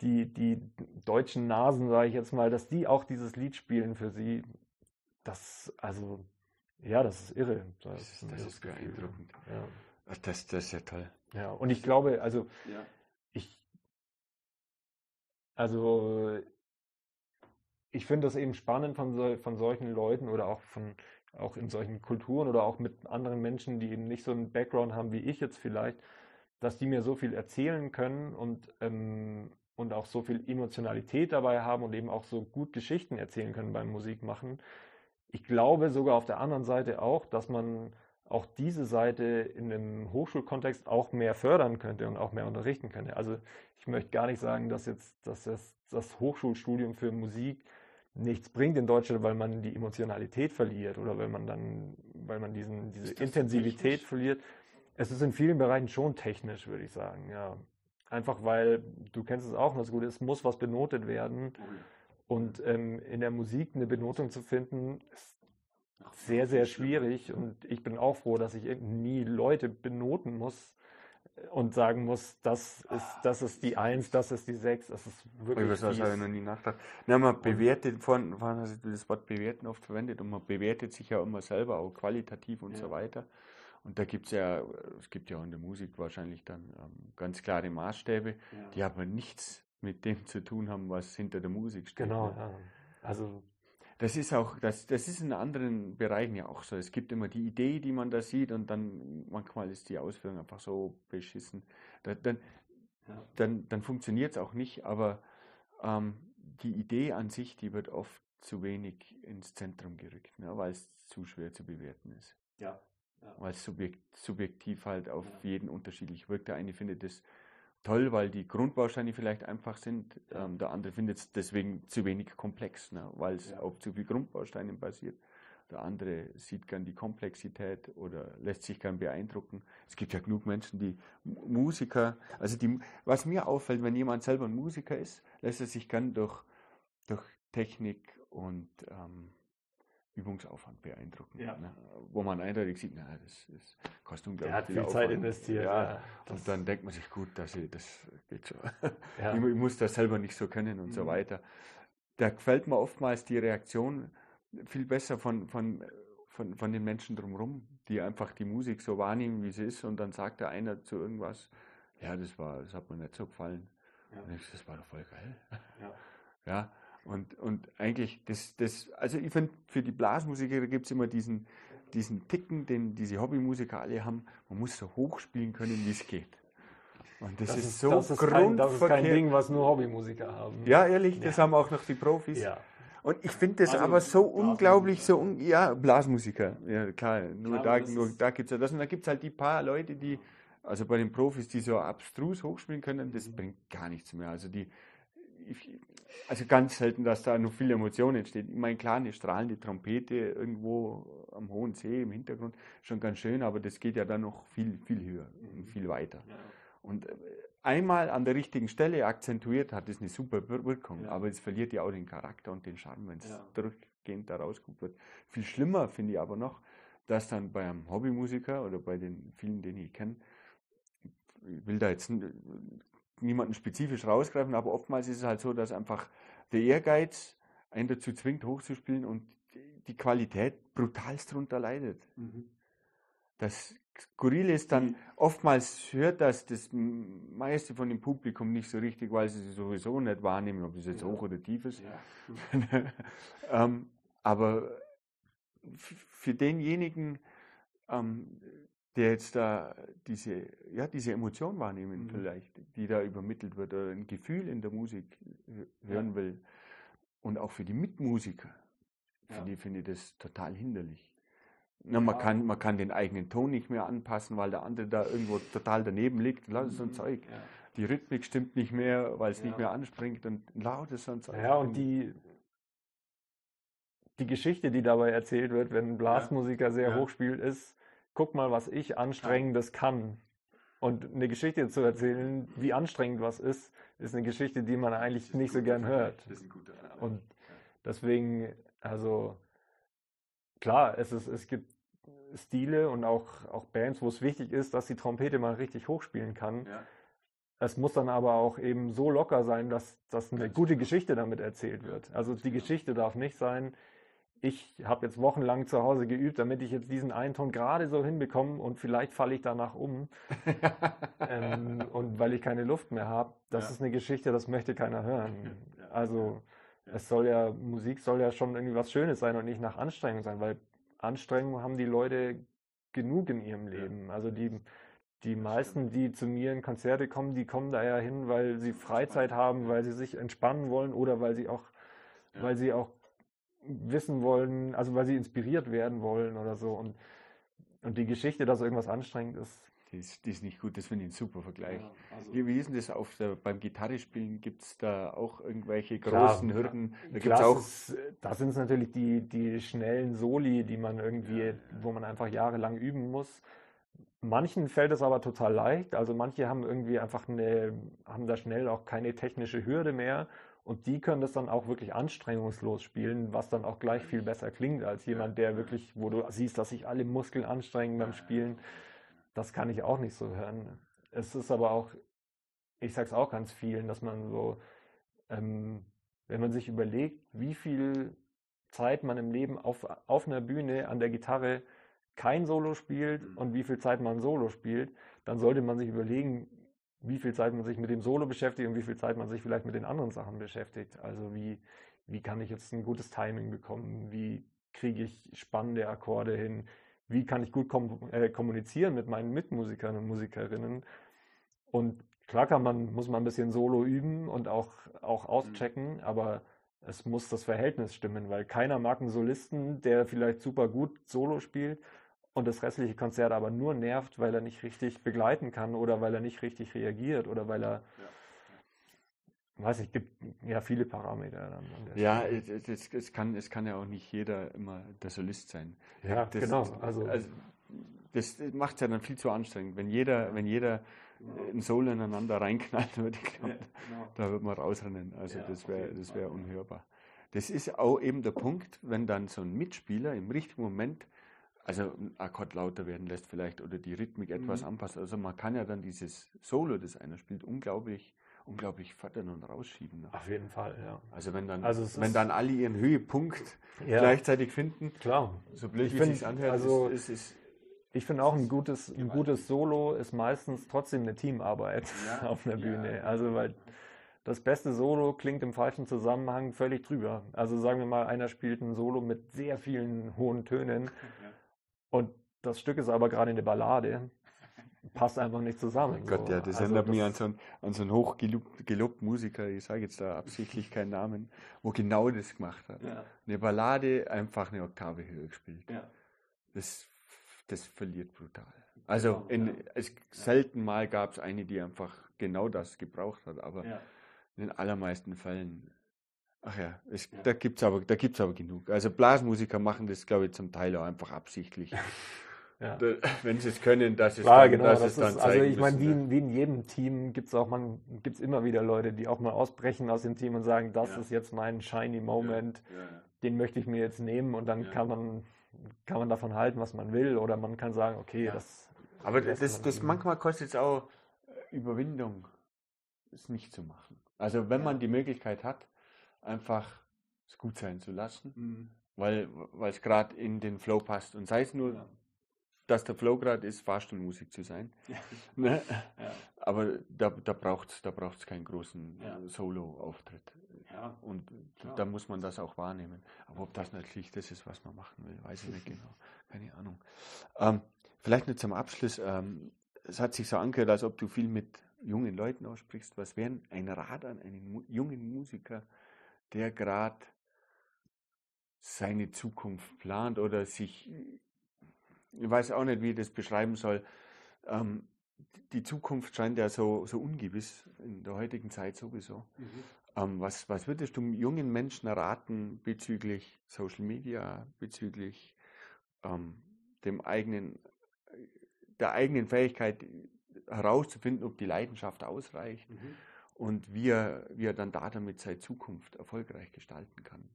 die, die deutschen Nasen, sage ich jetzt mal, dass die auch dieses Lied spielen für sie das, also, ja, das ist irre. Das, das, ist, das ist beeindruckend. Ja. Das, das ist ja toll. Ja, und ich glaube, also, ja. ich, also, ich finde das eben spannend von, so, von solchen Leuten oder auch von, auch in solchen Kulturen oder auch mit anderen Menschen, die eben nicht so einen Background haben wie ich jetzt vielleicht, dass die mir so viel erzählen können und, ähm, und auch so viel Emotionalität dabei haben und eben auch so gut Geschichten erzählen können beim Musikmachen, ich glaube sogar auf der anderen Seite auch, dass man auch diese Seite in einem Hochschulkontext auch mehr fördern könnte und auch mehr unterrichten könnte. Also ich möchte gar nicht sagen, dass jetzt dass das, das Hochschulstudium für Musik nichts bringt in Deutschland, weil man die Emotionalität verliert oder weil man dann, weil man diesen, diese Intensivität technisch? verliert. Es ist in vielen Bereichen schon technisch, würde ich sagen, ja. Einfach weil, du kennst es auch, was gut ist, muss was benotet werden. Oh und ähm, in der Musik eine Benotung zu finden, ist sehr, sehr schwierig. Und ich bin auch froh, dass ich nie Leute benoten muss und sagen muss, das ist, das ist die Eins, das ist die Sechs. Das ist wirklich. Das habe ich noch nie nachgedacht. Na, man bewertet, vorhin, vorhin hast du das Wort bewerten oft verwendet und man bewertet sich ja immer selber, auch qualitativ und ja. so weiter. Und da gibt es ja, es gibt ja auch in der Musik wahrscheinlich dann ähm, ganz klare Maßstäbe, ja. die aber nichts mit dem zu tun haben, was hinter der Musik steht. Genau, ja. Also das ist auch, das, das ist in anderen Bereichen ja auch so. Es gibt immer die Idee, die man da sieht und dann manchmal ist die Ausführung einfach so beschissen. Da, dann ja. dann, dann funktioniert es auch nicht, aber ähm, die Idee an sich, die wird oft zu wenig ins Zentrum gerückt, ne, weil es zu schwer zu bewerten ist. Ja. ja. Weil es subjekt, subjektiv halt auf ja. jeden unterschiedlich wirkt. Der eine findet das toll, weil die Grundbausteine vielleicht einfach sind. Ähm, der andere findet es deswegen zu wenig komplex, ne, weil es ja. auf zu viel Grundbausteinen basiert. Der andere sieht gern die Komplexität oder lässt sich gern beeindrucken. Es gibt ja genug Menschen, die Musiker, also die, was mir auffällt, wenn jemand selber ein Musiker ist, lässt er sich gern durch, durch Technik und ähm, Übungsaufwand beeindrucken. Ja. Ne? Wo man eindeutig sieht, na, das, das kostet unglaublich Der hat viel, viel Zeit investiert. Ja, ja und dann denkt man sich, gut, das, das geht schon. Ja. Ich, ich, muss das selber nicht so können und mhm. so weiter. Da gefällt mir oftmals die Reaktion viel besser von, von, von, von den Menschen drumherum, die einfach die Musik so wahrnehmen, wie sie ist, und dann sagt da einer zu irgendwas, ja, das war, das hat mir nicht so gefallen. Und ich, das war doch voll geil. Ja. ja und, und eigentlich, das, das, also ich finde, für die Blasmusiker gibt es immer diesen, diesen Ticken, den diese Hobbymusiker alle haben. Man muss so hoch spielen können, wie es geht. Und das, das ist, so das ist kein, das ist kein Ding, was nur Hobbymusiker haben. Ja, ehrlich, das ja. haben auch noch die Profis. Ja. Und ich finde das also, aber so unglaublich, so, un ja, Blasmusiker. Ja, klar, nur klar, da, nur da gibt es ja das. Und da gibt es halt die paar Leute, die, also bei den Profis, die so abstrus hochspielen können, das bringt gar nichts mehr. Also die, ich, also ganz selten, dass da noch viel Emotion entsteht. Ich meine, klar, eine strahlende Trompete irgendwo am hohen See im Hintergrund, schon ganz schön, aber das geht ja dann noch viel, viel höher und viel weiter. Ja. Und äh, einmal an der richtigen Stelle akzentuiert hat es eine super Wirkung, ja. aber es verliert ja auch den Charakter und den Charme, wenn es ja. durchgehend da rausgeguckt wird. Viel schlimmer finde ich aber noch, dass dann beim Hobbymusiker oder bei den vielen, den ich kenne, ich will da jetzt niemanden spezifisch rausgreifen, aber oftmals ist es halt so, dass einfach der Ehrgeiz einen dazu zwingt, hochzuspielen und die Qualität brutalst darunter leidet. Mhm. Das Skurrile ist dann, oftmals hört das das meiste von dem Publikum nicht so richtig, weil sie sowieso nicht wahrnehmen, ob es jetzt ja. hoch oder tief ist. Ja. ähm, aber für denjenigen, ähm, der jetzt da diese, ja, diese Emotion wahrnehmen mhm. vielleicht, die da übermittelt wird, oder ein Gefühl in der Musik hören ja. will. Und auch für die Mitmusiker ja. finde ich, find ich das total hinderlich. Na, man, ja. kann, man kann den eigenen Ton nicht mehr anpassen, weil der andere da irgendwo total daneben liegt. Laut so ein mhm. Zeug. Ja. Die Rhythmik stimmt nicht mehr, weil es ja. nicht mehr anspringt und laut ist so ein Zeug. Ja, und die, die Geschichte, die dabei erzählt wird, wenn ein Blasmusiker sehr hoch spielt, ist, guck mal, was ich Anstrengendes kann. Und eine Geschichte zu erzählen, wie anstrengend was ist, ist eine Geschichte, die man eigentlich nicht so gern hört. Und deswegen, also klar, es, ist, es gibt Stile und auch, auch Bands, wo es wichtig ist, dass die Trompete mal richtig hochspielen kann. Ja. Es muss dann aber auch eben so locker sein, dass, dass eine gute Geschichte damit erzählt wird. Also die Geschichte darf nicht sein, ich habe jetzt wochenlang zu Hause geübt, damit ich jetzt diesen einen Ton gerade so hinbekomme und vielleicht falle ich danach um. ähm, und weil ich keine Luft mehr habe, das ja. ist eine Geschichte, das möchte keiner hören. Also es soll ja, Musik soll ja schon irgendwie was Schönes sein und nicht nach Anstrengung sein, weil Anstrengung haben die Leute genug in ihrem Leben. Also die, die meisten, die zu mir in Konzerte kommen, die kommen da ja hin, weil sie Freizeit haben, weil sie sich entspannen wollen oder weil sie auch, weil sie auch wissen wollen, also weil sie inspiriert werden wollen oder so. Und, und die Geschichte, dass irgendwas anstrengend ist, die ist, die ist nicht gut, das finde ich ein super Vergleich. Ja, also Wie ist denn das auf der, beim Gitarrespielen? Gibt es da auch irgendwelche großen klar, Hürden? Da gibt's auch da sind es natürlich die, die schnellen Soli, die man irgendwie, ja, wo man einfach jahrelang üben muss. Manchen fällt es aber total leicht. Also manche haben irgendwie einfach eine, haben da schnell auch keine technische Hürde mehr. Und die können das dann auch wirklich anstrengungslos spielen, was dann auch gleich viel besser klingt als jemand, der wirklich, wo du siehst, dass sich alle Muskeln anstrengen beim Spielen. Das kann ich auch nicht so hören. Es ist aber auch, ich sage es auch ganz vielen, dass man so, ähm, wenn man sich überlegt, wie viel Zeit man im Leben auf, auf einer Bühne an der Gitarre kein Solo spielt mhm. und wie viel Zeit man Solo spielt, dann sollte man sich überlegen, wie viel Zeit man sich mit dem Solo beschäftigt und wie viel Zeit man sich vielleicht mit den anderen Sachen beschäftigt. Also wie, wie kann ich jetzt ein gutes Timing bekommen? Wie kriege ich spannende Akkorde hin? wie kann ich gut kom äh, kommunizieren mit meinen Mitmusikern und Musikerinnen. Und klar kann man, muss man ein bisschen Solo üben und auch, auch mhm. auschecken, mhm. aber es muss das Verhältnis stimmen, weil keiner mag einen Solisten, der vielleicht super gut Solo spielt und das restliche Konzert aber nur nervt, weil er nicht richtig begleiten kann oder weil er nicht richtig reagiert oder weil er ja weiß ich, gibt ja viele Parameter ja, es, es, kann, es kann ja auch nicht jeder immer der Solist sein. Ja, das, genau. Also, also das macht es ja dann viel zu anstrengend. Wenn jeder, wenn jeder ein Solo ineinander reinknallt, würde ja, genau. da wird man rausrennen. Also ja, das wäre das wär unhörbar. Das ist auch eben der Punkt, wenn dann so ein Mitspieler im richtigen Moment also ein Akkord lauter werden lässt vielleicht oder die Rhythmik etwas mhm. anpasst. Also man kann ja dann dieses Solo, das einer spielt, unglaublich unglaublich fördern und rausschieben. Auf jeden Fall, ja. Also wenn dann, also wenn dann alle ihren Höhepunkt ja. gleichzeitig finden, klar. So blöd ich wie es anhört, also ist, ist, ich finde auch ein gutes, ein gutes Solo ist meistens trotzdem eine Teamarbeit ja. auf einer Bühne. Ja. Also weil das beste Solo klingt im falschen Zusammenhang völlig drüber. Also sagen wir mal, einer spielt ein Solo mit sehr vielen hohen Tönen und das Stück ist aber gerade eine Ballade passt einfach nicht zusammen. Oh Gott, so. ja, das also erinnert das mich an so einen, an so einen hochgelobten Musiker, ich sage jetzt da absichtlich keinen Namen, wo genau das gemacht hat. Ja. Eine Ballade einfach eine Oktave höher gespielt. Ja. Das, das verliert brutal. Also in, es, selten mal gab es eine, die einfach genau das gebraucht hat, aber in den allermeisten Fällen Ach ja, es, ja. da gibt es aber, aber genug. Also Blasmusiker machen das, glaube ich, zum Teil auch einfach absichtlich. Ja. Wenn sie es können, dass es Klar, dann, genau, dass das es dann ist, Also ich meine, wie, in, wie in jedem Team gibt es auch man gibt's immer wieder Leute, die auch mal ausbrechen aus dem Team und sagen, das ja. ist jetzt mein shiny Moment, ja. den möchte ich mir jetzt nehmen und dann kann man kann man davon halten, was man will, oder man kann sagen, okay, das. Aber das, das, das manchmal kostet es auch äh, Überwindung, es nicht zu machen. Also wenn man die Möglichkeit hat, einfach es gut sein zu lassen, mhm. weil es gerade in den Flow passt und sei es nur dass der Flow gerade ist, Fahrstuhlmusik zu sein. Ja. Ne? Ja. Aber da, da braucht es da braucht's keinen großen ja. Solo-Auftritt. Und da muss man das auch wahrnehmen. Aber ob das natürlich das ist, was man machen will, weiß ich nicht genau. Keine Ahnung. Ähm, vielleicht nur zum Abschluss. Ähm, es hat sich so angehört, als ob du viel mit jungen Leuten aussprichst. Was wäre ein Rat an einen jungen Musiker, der gerade seine Zukunft plant oder sich ich weiß auch nicht, wie ich das beschreiben soll. Ähm, die Zukunft scheint ja so, so ungewiss, in der heutigen Zeit sowieso. Mhm. Ähm, was, was würdest du jungen Menschen raten bezüglich Social Media, bezüglich ähm, dem eigenen, der eigenen Fähigkeit herauszufinden, ob die Leidenschaft ausreicht mhm. Und wie er, wie er dann da damit seine Zukunft erfolgreich gestalten kann?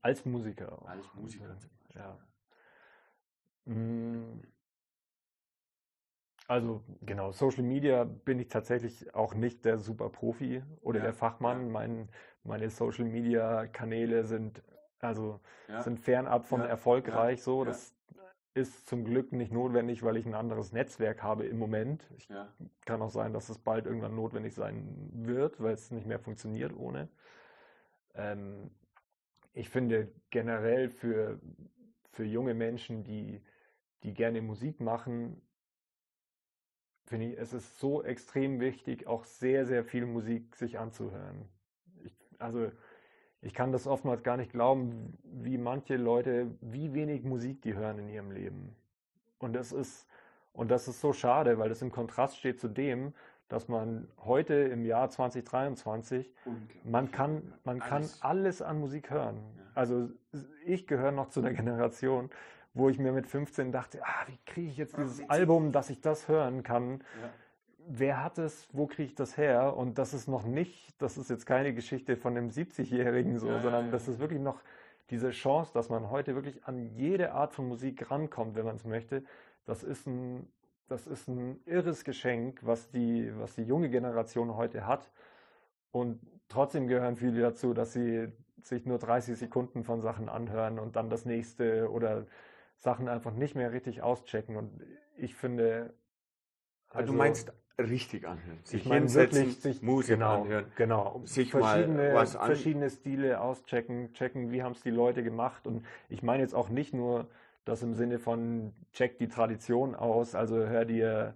Als Musiker auch. Als Musiker. Ja. Hm. Also genau, Social Media bin ich tatsächlich auch nicht der super Profi oder ja, der Fachmann. Ja. Mein, meine Social Media Kanäle sind also ja. sind fernab von erfolgreich so. Das ist zum Glück nicht notwendig, weil ich ein anderes Netzwerk habe im Moment. Ich kann auch sein, dass es bald irgendwann notwendig sein wird, weil es nicht mehr funktioniert ohne. Ähm, ich finde generell für, für junge Menschen, die die gerne Musik machen, finde ich, es ist so extrem wichtig, auch sehr, sehr viel Musik sich anzuhören. Ich, also ich kann das oftmals gar nicht glauben, wie manche Leute, wie wenig Musik die hören in ihrem Leben. Und das ist, und das ist so schade, weil das im Kontrast steht zu dem, dass man heute im Jahr 2023, man kann, man kann alles an Musik hören. Also ich gehöre noch zu der Generation, wo ich mir mit 15 dachte, ah, wie kriege ich jetzt dieses Album, dass ich das hören kann? Ja wer hat es, wo kriege ich das her? Und das ist noch nicht, das ist jetzt keine Geschichte von einem 70-Jährigen so, ja, sondern das ist wirklich noch diese Chance, dass man heute wirklich an jede Art von Musik rankommt, wenn man es möchte. Das ist ein, das ist ein irres Geschenk, was die, was die junge Generation heute hat. Und trotzdem gehören viele dazu, dass sie sich nur 30 Sekunden von Sachen anhören und dann das nächste oder Sachen einfach nicht mehr richtig auschecken. Und ich finde. Also, du meinst richtig anhören. Sich ich meine wirklich sich Musik genau, anhören. Genau. Sich verschiedene, mal verschiedene Stile auschecken, checken, wie haben es die Leute gemacht. Und ich meine jetzt auch nicht nur das im Sinne von check die Tradition aus, also hör dir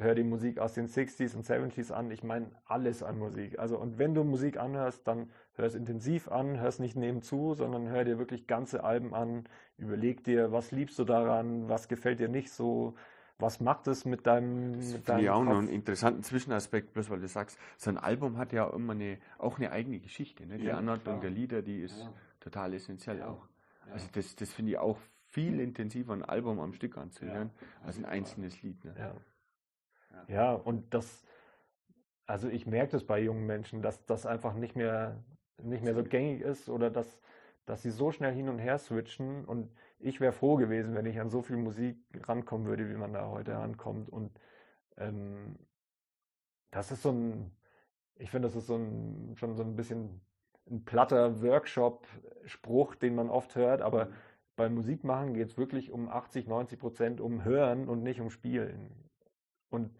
hör die Musik aus den 60s und 70s an. Ich meine alles an Musik. Also und wenn du Musik anhörst, dann hör es intensiv an, hör es nicht nebenzu, sondern hör dir wirklich ganze Alben an. Überleg dir, was liebst du daran, was gefällt dir nicht so was macht es mit deinem. Das mit deinem ich auch noch einen interessanten Zwischenaspekt, bloß weil du sagst, so ein Album hat ja immer eine, auch eine eigene Geschichte. Ne? Die ja, Anordnung der Lieder, die ist ja. total essentiell ja. auch. Also das, das finde ich auch viel intensiver, ein Album am Stück anzuhören, als ein einzelnes Lied. Ne? Ja. ja, und das, also ich merke das bei jungen Menschen, dass das einfach nicht mehr, nicht mehr so gängig ist oder dass, dass sie so schnell hin und her switchen und ich wäre froh gewesen, wenn ich an so viel Musik rankommen würde, wie man da heute rankommt. Und ähm, das ist so ein, ich finde, das ist so ein, schon so ein bisschen ein platter Workshop-Spruch, den man oft hört, aber mhm. beim Musikmachen geht es wirklich um 80, 90 Prozent um Hören und nicht um Spielen. Und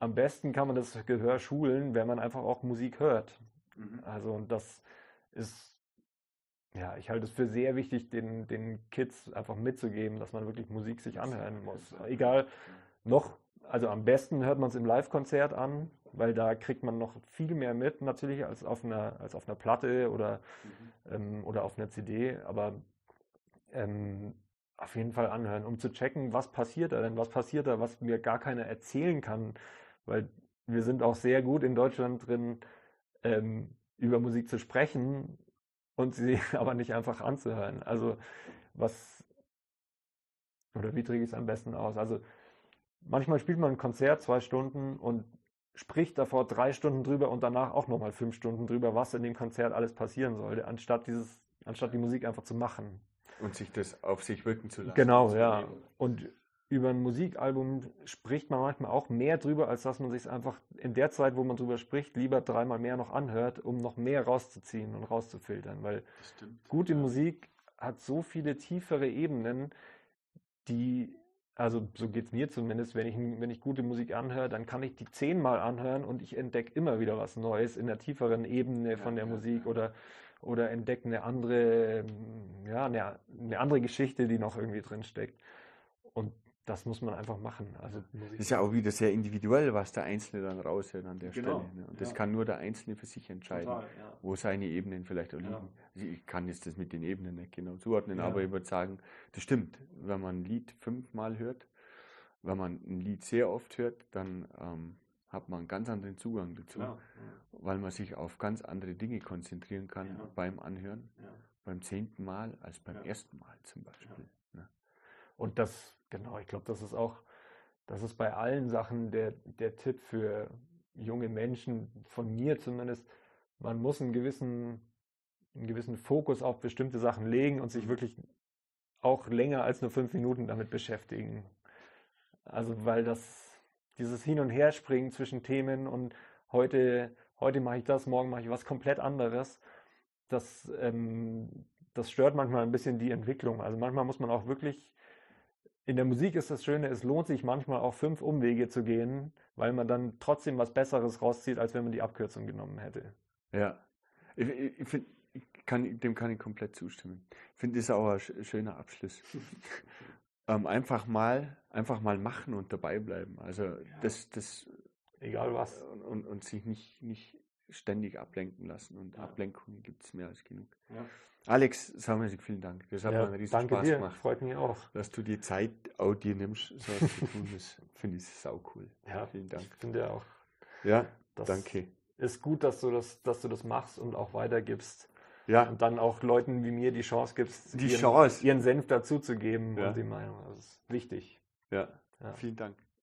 am besten kann man das Gehör schulen, wenn man einfach auch Musik hört. Mhm. Also, und das ist ja, ich halte es für sehr wichtig, den, den Kids einfach mitzugeben, dass man wirklich Musik sich anhören muss. Egal, noch, also am besten hört man es im Live-Konzert an, weil da kriegt man noch viel mehr mit, natürlich, als auf einer, als auf einer Platte oder, mhm. ähm, oder auf einer CD. Aber ähm, auf jeden Fall anhören, um zu checken, was passiert da denn, was passiert da, was mir gar keiner erzählen kann. Weil wir sind auch sehr gut in Deutschland drin, ähm, über Musik zu sprechen, und sie aber nicht einfach anzuhören. Also was, oder wie drücke ich es am besten aus? Also manchmal spielt man ein Konzert zwei Stunden und spricht davor drei Stunden drüber und danach auch nochmal fünf Stunden drüber, was in dem Konzert alles passieren sollte, anstatt dieses, anstatt die Musik einfach zu machen. Und sich das auf sich wirken zu lassen. Genau, ja. Und über ein Musikalbum spricht man manchmal auch mehr drüber, als dass man sich einfach in der Zeit, wo man drüber spricht, lieber dreimal mehr noch anhört, um noch mehr rauszuziehen und rauszufiltern. Weil gute ja. Musik hat so viele tiefere Ebenen, die, also so geht es mir zumindest, wenn ich, wenn ich gute Musik anhöre, dann kann ich die zehnmal anhören und ich entdecke immer wieder was Neues in der tieferen Ebene ja, von der ja, Musik oder oder entdecke eine andere, ja, eine, eine andere Geschichte, die noch irgendwie drin steckt. Und das muss man einfach machen. Also das ist ja auch wieder sehr individuell, was der Einzelne dann raushört an der genau, Stelle. Ne? Und das ja. kann nur der Einzelne für sich entscheiden, Total, ja. wo seine Ebenen vielleicht auch liegen. Ja. Also ich kann jetzt das mit den Ebenen nicht genau zuordnen, aber ich würde sagen, das stimmt. Wenn man ein Lied fünfmal hört, wenn man ein Lied sehr oft hört, dann ähm, hat man einen ganz anderen Zugang dazu, weil man sich auf ganz andere Dinge konzentrieren kann beim Anhören, beim zehnten Mal als beim ersten Mal zum Beispiel. Ne? Und das Genau, ich glaube, das ist auch, das ist bei allen Sachen der, der Tipp für junge Menschen, von mir zumindest, man muss einen gewissen, einen gewissen Fokus auf bestimmte Sachen legen und sich wirklich auch länger als nur fünf Minuten damit beschäftigen. Also weil das, dieses Hin- und Herspringen zwischen Themen und heute, heute mache ich das, morgen mache ich was komplett anderes, das, ähm, das stört manchmal ein bisschen die Entwicklung. Also manchmal muss man auch wirklich in der Musik ist das Schöne, es lohnt sich manchmal auch fünf Umwege zu gehen, weil man dann trotzdem was Besseres rauszieht, als wenn man die Abkürzung genommen hätte. Ja, ich, ich find, kann, dem kann ich komplett zustimmen. Ich finde, das ist auch ein schöner Abschluss. ähm, einfach mal, einfach mal machen und dabei bleiben. Also ja. das, das egal was und, und, und, sich nicht, nicht ständig ablenken lassen und ja. Ablenkungen gibt es mehr als genug. Ja. Alex, sagen wir vielen Dank. Das hat ja, mir einen riesen danke Spaß dir. gemacht. Freut mich auch. Dass du die Zeit auch dir nimmst, so was zu tun, das finde ich sau cool. Ja, vielen Dank. Ich finde auch. Ja, das danke. Ist gut, dass du das, dass du das machst und auch weitergibst. Ja. Und dann auch Leuten wie mir die Chance gibst, die ihren, Chance. ihren Senf dazuzugeben ja. und die Meinung. Das ist wichtig. Ja. Vielen Dank.